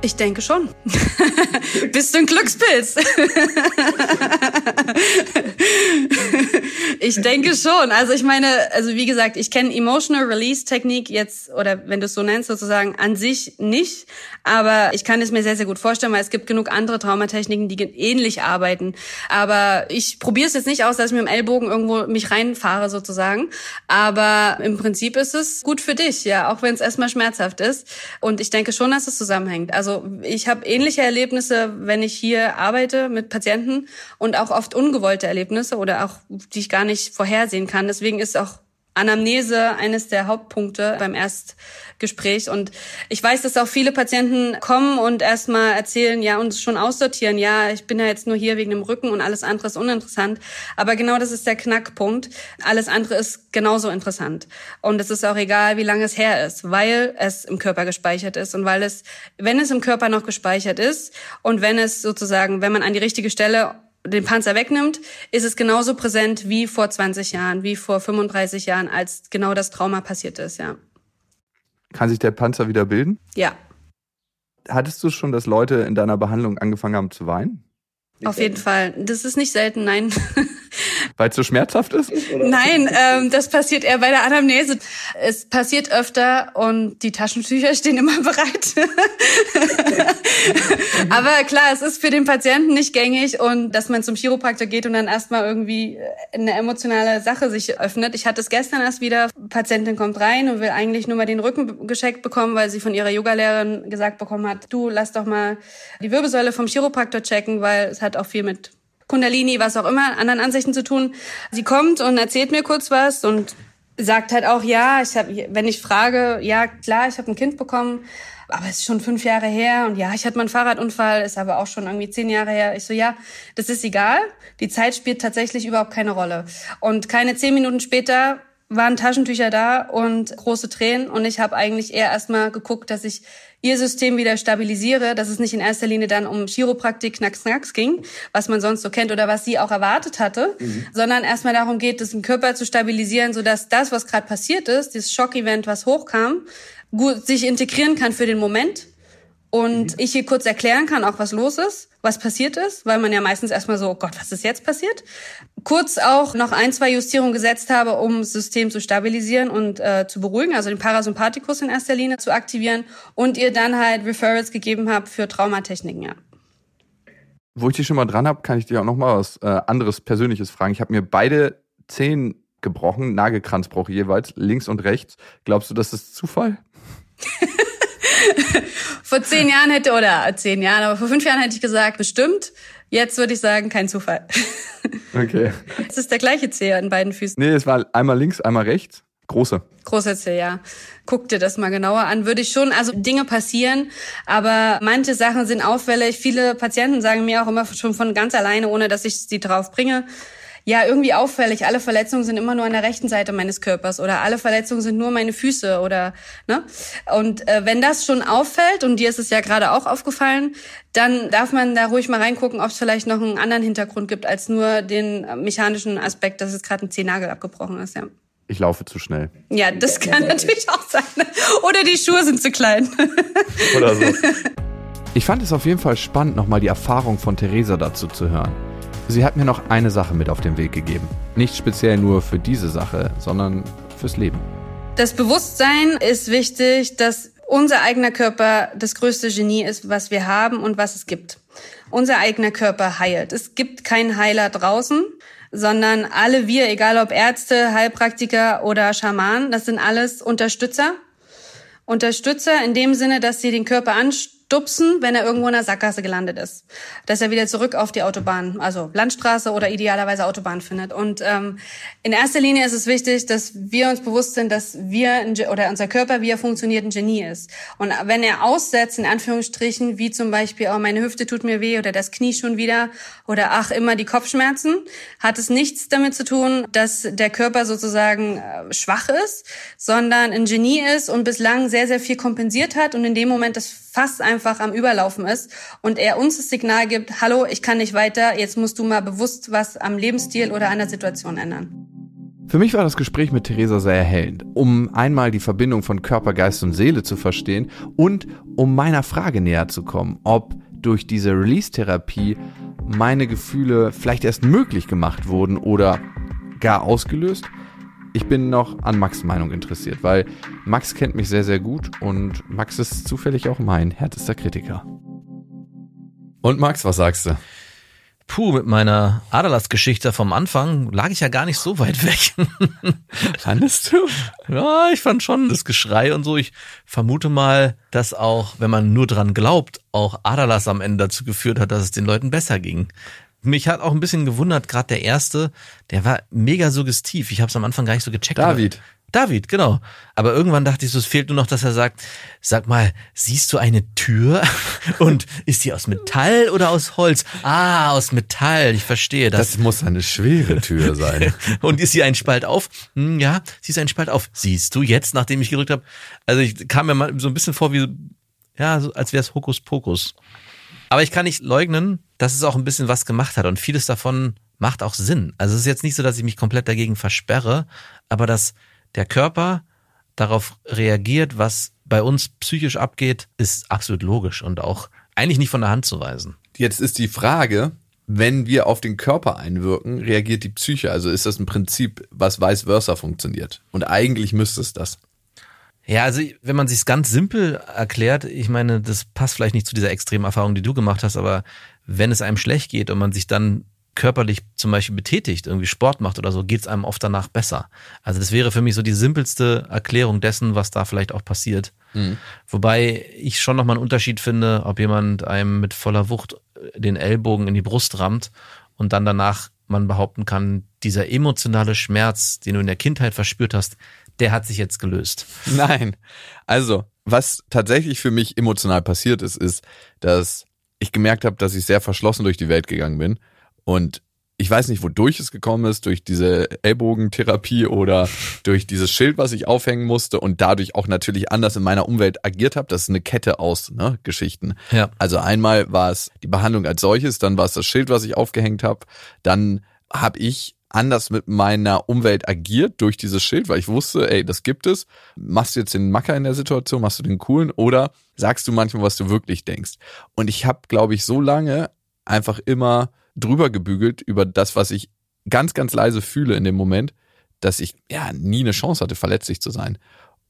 Ich denke schon. Bist du ein Glückspilz? ich denke schon. Also ich meine, also wie gesagt, ich kenne Emotional Release Technik jetzt, oder wenn du es so nennst, sozusagen an sich nicht. Aber ich kann es mir sehr, sehr gut vorstellen, weil es gibt genug andere Traumatechniken, die ähnlich arbeiten. Aber ich probiere es jetzt nicht aus, dass ich mit dem Ellbogen irgendwo mich reinfahre sozusagen. Aber im Prinzip ist es gut für dich, ja, auch wenn es erstmal schmerzhaft ist. Und ich denke schon, dass es zusammenhängt. Also also ich habe ähnliche Erlebnisse, wenn ich hier arbeite mit Patienten und auch oft ungewollte Erlebnisse oder auch, die ich gar nicht vorhersehen kann. Deswegen ist auch Anamnese eines der Hauptpunkte beim Erstgespräch. Und ich weiß, dass auch viele Patienten kommen und erstmal erzählen, ja, und schon aussortieren, ja, ich bin ja jetzt nur hier wegen dem Rücken und alles andere ist uninteressant. Aber genau das ist der Knackpunkt. Alles andere ist genauso interessant. Und es ist auch egal, wie lange es her ist, weil es im Körper gespeichert ist und weil es, wenn es im Körper noch gespeichert ist und wenn es sozusagen, wenn man an die richtige Stelle den Panzer wegnimmt, ist es genauso präsent wie vor 20 Jahren, wie vor 35 Jahren, als genau das Trauma passiert ist, ja. Kann sich der Panzer wieder bilden? Ja. Hattest du schon, dass Leute in deiner Behandlung angefangen haben zu weinen? Auf jeden Fall. Das ist nicht selten, nein. Weil es so schmerzhaft ist? Nein, ähm, das passiert eher bei der Anamnese. Es passiert öfter und die Taschentücher stehen immer bereit. Aber klar, es ist für den Patienten nicht gängig und dass man zum Chiropraktor geht und dann erstmal irgendwie eine emotionale Sache sich öffnet. Ich hatte es gestern erst wieder. Patientin kommt rein und will eigentlich nur mal den Rücken gescheckt bekommen, weil sie von ihrer Yogalehrerin gesagt bekommen hat, du lass doch mal die Wirbelsäule vom Chiropraktor checken, weil es hat auch viel mit Kundalini, was auch immer, anderen Ansichten zu tun. Sie kommt und erzählt mir kurz was und sagt halt auch, ja, ich habe, wenn ich frage, ja klar, ich habe ein Kind bekommen, aber es ist schon fünf Jahre her und ja, ich hatte mal einen Fahrradunfall, ist aber auch schon irgendwie zehn Jahre her. Ich so, ja, das ist egal. Die Zeit spielt tatsächlich überhaupt keine Rolle. Und keine zehn Minuten später waren Taschentücher da und große Tränen und ich habe eigentlich eher erstmal geguckt, dass ich ihr System wieder stabilisiere, dass es nicht in erster Linie dann um Chiropraktik, Knacks, Knacks ging, was man sonst so kennt oder was sie auch erwartet hatte, mhm. sondern erstmal darum geht, das im Körper zu stabilisieren, sodass das, was gerade passiert ist, dieses Schockevent, was hochkam, gut sich integrieren kann für den Moment und mhm. ich hier kurz erklären kann, auch was los ist, was passiert ist, weil man ja meistens erstmal so, oh Gott, was ist jetzt passiert? Kurz auch noch ein, zwei Justierungen gesetzt habe, um das System zu stabilisieren und äh, zu beruhigen, also den Parasympathikus in erster Linie zu aktivieren und ihr dann halt Referrals gegeben habe für Traumatechniken, ja. Wo ich dich schon mal dran habe, kann ich dir auch noch mal was äh, anderes Persönliches fragen. Ich habe mir beide Zehen gebrochen, Nagelkranzbruch jeweils, links und rechts. Glaubst du, das ist Zufall? vor zehn Jahren hätte, oder zehn Jahren, aber vor fünf Jahren hätte ich gesagt, bestimmt. Jetzt würde ich sagen, kein Zufall. Okay. Es ist der gleiche Zeh an beiden Füßen. Nee, es war einmal links, einmal rechts. Große. Große Zeh, ja. Guck dir das mal genauer an. Würde ich schon, also Dinge passieren, aber manche Sachen sind auffällig. Viele Patienten sagen mir auch immer schon von ganz alleine, ohne dass ich sie drauf bringe ja, irgendwie auffällig. Alle Verletzungen sind immer nur an der rechten Seite meines Körpers oder alle Verletzungen sind nur meine Füße oder, ne? Und äh, wenn das schon auffällt, und dir ist es ja gerade auch aufgefallen, dann darf man da ruhig mal reingucken, ob es vielleicht noch einen anderen Hintergrund gibt als nur den mechanischen Aspekt, dass es gerade ein Zehennagel abgebrochen ist, ja. Ich laufe zu schnell. Ja, das kann natürlich auch sein. Oder die Schuhe sind zu klein. Oder so. Ich fand es auf jeden Fall spannend, nochmal die Erfahrung von Theresa dazu zu hören. Sie hat mir noch eine Sache mit auf den Weg gegeben. Nicht speziell nur für diese Sache, sondern fürs Leben. Das Bewusstsein ist wichtig, dass unser eigener Körper das größte Genie ist, was wir haben und was es gibt. Unser eigener Körper heilt. Es gibt keinen Heiler draußen, sondern alle wir, egal ob Ärzte, Heilpraktiker oder Schamanen, das sind alles Unterstützer. Unterstützer in dem Sinne, dass sie den Körper anstupsen stupsen, wenn er irgendwo in der Sackgasse gelandet ist. Dass er wieder zurück auf die Autobahn, also Landstraße oder idealerweise Autobahn findet. Und ähm, in erster Linie ist es wichtig, dass wir uns bewusst sind, dass wir oder unser Körper, wie er funktioniert, ein Genie ist. Und wenn er aussetzt, in Anführungsstrichen, wie zum Beispiel, oh, meine Hüfte tut mir weh oder das Knie schon wieder oder ach, immer die Kopfschmerzen, hat es nichts damit zu tun, dass der Körper sozusagen äh, schwach ist, sondern ein Genie ist und bislang sehr, sehr viel kompensiert hat und in dem Moment das Fass einfach am Überlaufen ist und er uns das Signal gibt, hallo, ich kann nicht weiter, jetzt musst du mal bewusst was am Lebensstil oder an der Situation ändern. Für mich war das Gespräch mit Theresa sehr erhellend, um einmal die Verbindung von Körper, Geist und Seele zu verstehen und um meiner Frage näher zu kommen, ob durch diese Release-Therapie meine Gefühle vielleicht erst möglich gemacht wurden oder gar ausgelöst ich bin noch an Max Meinung interessiert, weil Max kennt mich sehr, sehr gut und Max ist zufällig auch mein härtester Kritiker. Und Max, was sagst du? Puh, mit meiner Aderlass-Geschichte vom Anfang lag ich ja gar nicht so weit weg. Fandest du? Ja, ich fand schon das Geschrei und so. Ich vermute mal, dass auch, wenn man nur dran glaubt, auch Aderlass am Ende dazu geführt hat, dass es den Leuten besser ging. Mich hat auch ein bisschen gewundert, gerade der erste, der war mega suggestiv. Ich habe es am Anfang gar nicht so gecheckt. David. David, genau. Aber irgendwann dachte ich so, es fehlt nur noch, dass er sagt, sag mal, siehst du eine Tür? Und ist die aus Metall oder aus Holz? Ah, aus Metall, ich verstehe. Das, das muss eine schwere Tür sein. Und ist sie ein Spalt auf? Hm, ja, sie ist ein Spalt auf. Siehst du jetzt, nachdem ich gedrückt habe? Also ich kam mir mal so ein bisschen vor wie, ja, so, als wäre es Hokuspokus. Aber ich kann nicht leugnen, dass es auch ein bisschen was gemacht hat und vieles davon macht auch Sinn. Also es ist jetzt nicht so, dass ich mich komplett dagegen versperre, aber dass der Körper darauf reagiert, was bei uns psychisch abgeht, ist absolut logisch und auch eigentlich nicht von der Hand zu weisen. Jetzt ist die Frage, wenn wir auf den Körper einwirken, reagiert die Psyche. Also ist das ein Prinzip, was vice versa funktioniert. Und eigentlich müsste es das. Ja, also wenn man sich ganz simpel erklärt, ich meine, das passt vielleicht nicht zu dieser extremen Erfahrung, die du gemacht hast, aber wenn es einem schlecht geht und man sich dann körperlich zum Beispiel betätigt, irgendwie Sport macht oder so, geht es einem oft danach besser. Also das wäre für mich so die simpelste Erklärung dessen, was da vielleicht auch passiert. Mhm. Wobei ich schon nochmal einen Unterschied finde, ob jemand einem mit voller Wucht den Ellbogen in die Brust rammt und dann danach man behaupten kann, dieser emotionale Schmerz, den du in der Kindheit verspürt hast, der hat sich jetzt gelöst. Nein. Also, was tatsächlich für mich emotional passiert ist, ist, dass ich gemerkt habe, dass ich sehr verschlossen durch die Welt gegangen bin. Und ich weiß nicht, wodurch es gekommen ist, durch diese Ellbogentherapie oder durch dieses Schild, was ich aufhängen musste und dadurch auch natürlich anders in meiner Umwelt agiert habe. Das ist eine Kette aus ne, Geschichten. Ja. Also einmal war es die Behandlung als solches, dann war es das Schild, was ich aufgehängt habe, dann habe ich anders mit meiner Umwelt agiert durch dieses Schild, weil ich wusste, ey, das gibt es. Machst du jetzt den Macker in der Situation, machst du den coolen oder sagst du manchmal, was du wirklich denkst? Und ich habe, glaube ich, so lange einfach immer drüber gebügelt über das, was ich ganz, ganz leise fühle in dem Moment, dass ich ja nie eine Chance hatte, verletzlich zu sein.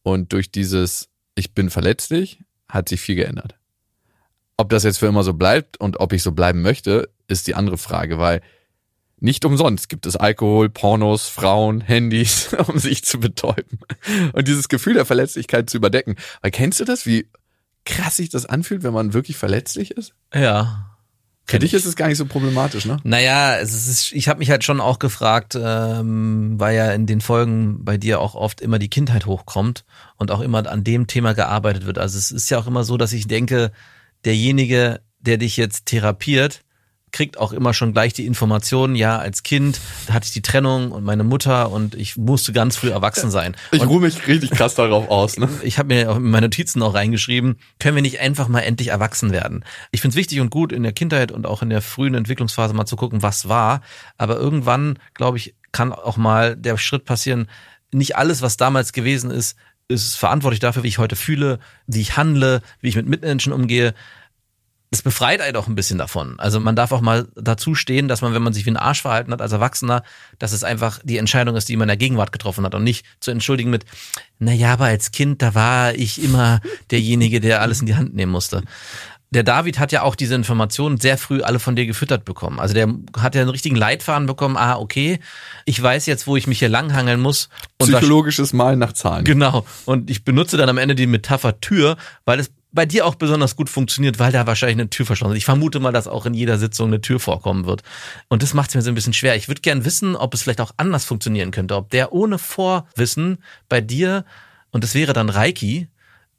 Und durch dieses Ich bin verletzlich hat sich viel geändert. Ob das jetzt für immer so bleibt und ob ich so bleiben möchte, ist die andere Frage, weil nicht umsonst gibt es Alkohol, Pornos, Frauen, Handys, um sich zu betäuben. Und dieses Gefühl der Verletzlichkeit zu überdecken. Weil kennst du das, wie krass sich das anfühlt, wenn man wirklich verletzlich ist? Ja. Für dich ist es gar nicht so problematisch, ne? Naja, es ist, ich habe mich halt schon auch gefragt, ähm, weil ja in den Folgen bei dir auch oft immer die Kindheit hochkommt und auch immer an dem Thema gearbeitet wird. Also es ist ja auch immer so, dass ich denke, derjenige, der dich jetzt therapiert, kriegt auch immer schon gleich die Informationen, ja, als Kind hatte ich die Trennung und meine Mutter und ich musste ganz früh erwachsen sein. Ich ruhe mich richtig krass darauf aus. Ne? Ich habe mir auch in meine Notizen auch reingeschrieben, können wir nicht einfach mal endlich erwachsen werden? Ich finde es wichtig und gut, in der Kindheit und auch in der frühen Entwicklungsphase mal zu gucken, was war. Aber irgendwann, glaube ich, kann auch mal der Schritt passieren, nicht alles, was damals gewesen ist, ist verantwortlich dafür, wie ich heute fühle, wie ich handle, wie ich mit Mitmenschen umgehe es befreit einen auch ein bisschen davon. Also man darf auch mal dazu stehen, dass man, wenn man sich wie ein Arsch verhalten hat als Erwachsener, dass es einfach die Entscheidung ist, die man in der Gegenwart getroffen hat und nicht zu entschuldigen mit, na ja, aber als Kind, da war ich immer derjenige, der alles in die Hand nehmen musste. Der David hat ja auch diese Informationen sehr früh alle von dir gefüttert bekommen. Also der hat ja einen richtigen Leitfaden bekommen. Ah, okay, ich weiß jetzt, wo ich mich hier langhangeln muss. Und Psychologisches Malen nach Zahlen. Genau. Und ich benutze dann am Ende die Metapher Tür, weil es bei dir auch besonders gut funktioniert, weil da wahrscheinlich eine Tür verschlossen ist. Ich vermute mal, dass auch in jeder Sitzung eine Tür vorkommen wird. Und das macht es mir so ein bisschen schwer. Ich würde gern wissen, ob es vielleicht auch anders funktionieren könnte. Ob der ohne Vorwissen bei dir, und das wäre dann Reiki,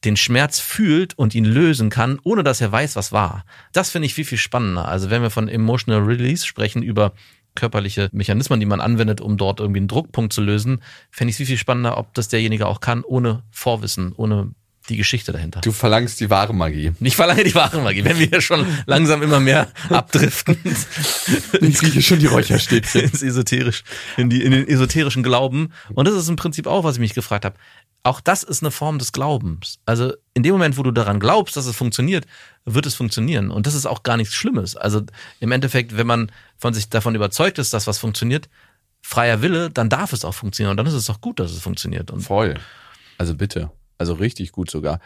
den Schmerz fühlt und ihn lösen kann, ohne dass er weiß, was war. Das finde ich viel, viel spannender. Also wenn wir von Emotional Release sprechen, über körperliche Mechanismen, die man anwendet, um dort irgendwie einen Druckpunkt zu lösen, fände ich es viel, viel spannender, ob das derjenige auch kann, ohne Vorwissen, ohne die Geschichte dahinter. Du verlangst die wahre Magie. Ich verlange die wahre Magie, wenn wir schon langsam immer mehr abdriften. Ich rieche schon die Räucherstäbchen. ins esoterisch, in, die, in den esoterischen Glauben. Und das ist im Prinzip auch, was ich mich gefragt habe. Auch das ist eine Form des Glaubens. Also in dem Moment, wo du daran glaubst, dass es funktioniert, wird es funktionieren. Und das ist auch gar nichts Schlimmes. Also im Endeffekt, wenn man von sich davon überzeugt ist, dass was funktioniert, freier Wille, dann darf es auch funktionieren. Und dann ist es auch gut, dass es funktioniert. Und Voll. Also bitte. Also richtig gut sogar.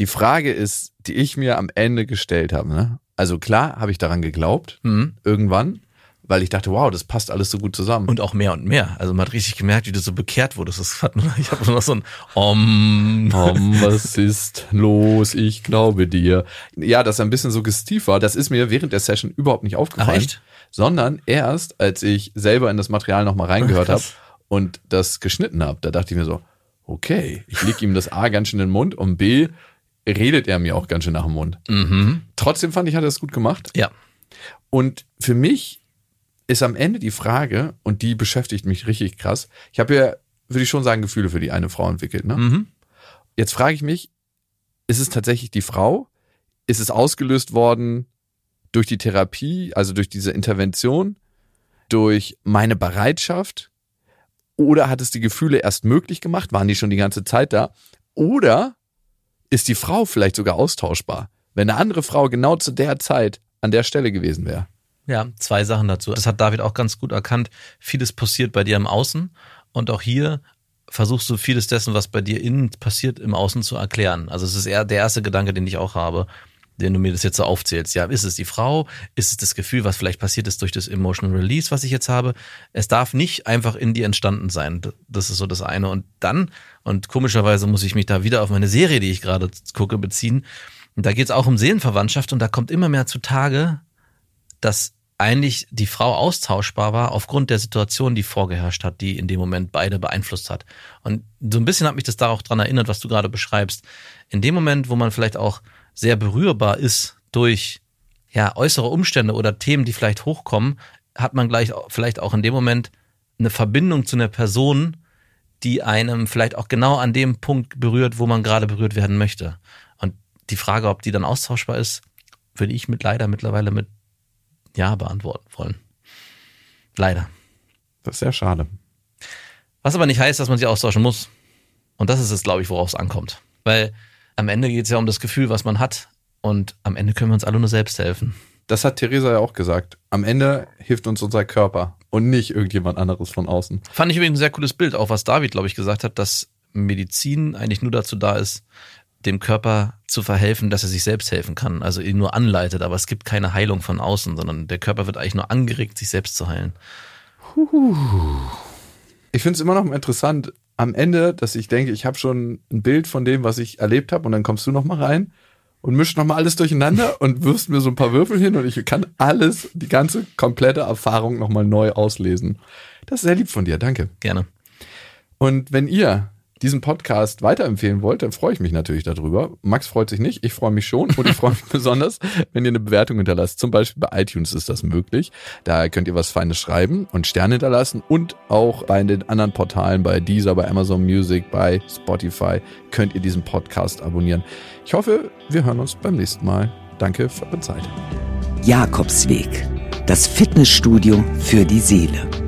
Die Frage ist, die ich mir am Ende gestellt habe. Ne? Also klar habe ich daran geglaubt, Mhm. irgendwann, weil ich dachte, wow, das passt alles so gut zusammen. Und auch mehr und mehr. Also man hat richtig gemerkt, wie du so bekehrt wurdest. Das hat, ich habe noch so ein Om. Tom, was ist los? Ich glaube dir. Ja, dass er ein bisschen suggestiv war, das ist mir während der Session überhaupt nicht aufgefallen. Ach, echt? Sondern erst, als ich selber in das Material nochmal reingehört habe und das geschnitten habe, da dachte ich mir so, okay, ich leg ihm das A ganz schön in den Mund und B redet er mir auch ganz schön nach dem Mund. Mhm. Trotzdem fand ich, hat er es gut gemacht. Ja. Und für mich ist am Ende die Frage, und die beschäftigt mich richtig krass. Ich habe ja, würde ich schon sagen, Gefühle für die eine Frau entwickelt. Ne? Mhm. Jetzt frage ich mich, ist es tatsächlich die Frau? Ist es ausgelöst worden durch die Therapie, also durch diese Intervention, durch meine Bereitschaft? Oder hat es die Gefühle erst möglich gemacht? Waren die schon die ganze Zeit da? Oder ist die Frau vielleicht sogar austauschbar? Wenn eine andere Frau genau zu der Zeit an der Stelle gewesen wäre. Ja, zwei Sachen dazu. Das hat David auch ganz gut erkannt. Vieles passiert bei dir im Außen und auch hier versuchst du vieles dessen, was bei dir innen passiert, im Außen zu erklären. Also es ist eher der erste Gedanke, den ich auch habe, den du mir das jetzt so aufzählst. Ja, ist es die Frau? Ist es das Gefühl, was vielleicht passiert ist durch das Emotional Release, was ich jetzt habe? Es darf nicht einfach in dir entstanden sein. Das ist so das eine. Und dann, und komischerweise muss ich mich da wieder auf meine Serie, die ich gerade gucke, beziehen. Und da geht es auch um Seelenverwandtschaft und da kommt immer mehr zutage, dass eigentlich die Frau austauschbar war aufgrund der Situation, die vorgeherrscht hat, die in dem Moment beide beeinflusst hat. Und so ein bisschen hat mich das da auch dran erinnert, was du gerade beschreibst. In dem Moment, wo man vielleicht auch sehr berührbar ist durch ja, äußere Umstände oder Themen, die vielleicht hochkommen, hat man gleich vielleicht auch in dem Moment eine Verbindung zu einer Person, die einem vielleicht auch genau an dem Punkt berührt, wo man gerade berührt werden möchte. Und die Frage, ob die dann austauschbar ist, würde ich mit leider mittlerweile mit Ja beantworten wollen. Leider. Das ist sehr schade. Was aber nicht heißt, dass man sie austauschen muss. Und das ist es, glaube ich, worauf es ankommt. Weil am Ende geht es ja um das Gefühl, was man hat. Und am Ende können wir uns alle nur selbst helfen. Das hat Theresa ja auch gesagt. Am Ende hilft uns unser Körper und nicht irgendjemand anderes von außen. Fand ich übrigens ein sehr cooles Bild, auch was David, glaube ich, gesagt hat, dass Medizin eigentlich nur dazu da ist, dem Körper zu verhelfen, dass er sich selbst helfen kann. Also ihn nur anleitet, aber es gibt keine Heilung von außen, sondern der Körper wird eigentlich nur angeregt, sich selbst zu heilen. Ich finde es immer noch interessant am Ende, dass ich denke, ich habe schon ein Bild von dem, was ich erlebt habe und dann kommst du noch mal rein und mischst noch mal alles durcheinander und wirfst mir so ein paar Würfel hin und ich kann alles, die ganze komplette Erfahrung noch mal neu auslesen. Das ist sehr lieb von dir, danke. Gerne. Und wenn ihr diesen Podcast weiterempfehlen wollt, dann freue ich mich natürlich darüber. Max freut sich nicht, ich freue mich schon und ich freue mich besonders, wenn ihr eine Bewertung hinterlasst. Zum Beispiel bei iTunes ist das möglich. Da könnt ihr was Feines schreiben und Sterne hinterlassen und auch bei den anderen Portalen, bei Deezer, bei Amazon Music, bei Spotify könnt ihr diesen Podcast abonnieren. Ich hoffe, wir hören uns beim nächsten Mal. Danke für eure Zeit. Jakobsweg. Das Fitnessstudio für die Seele.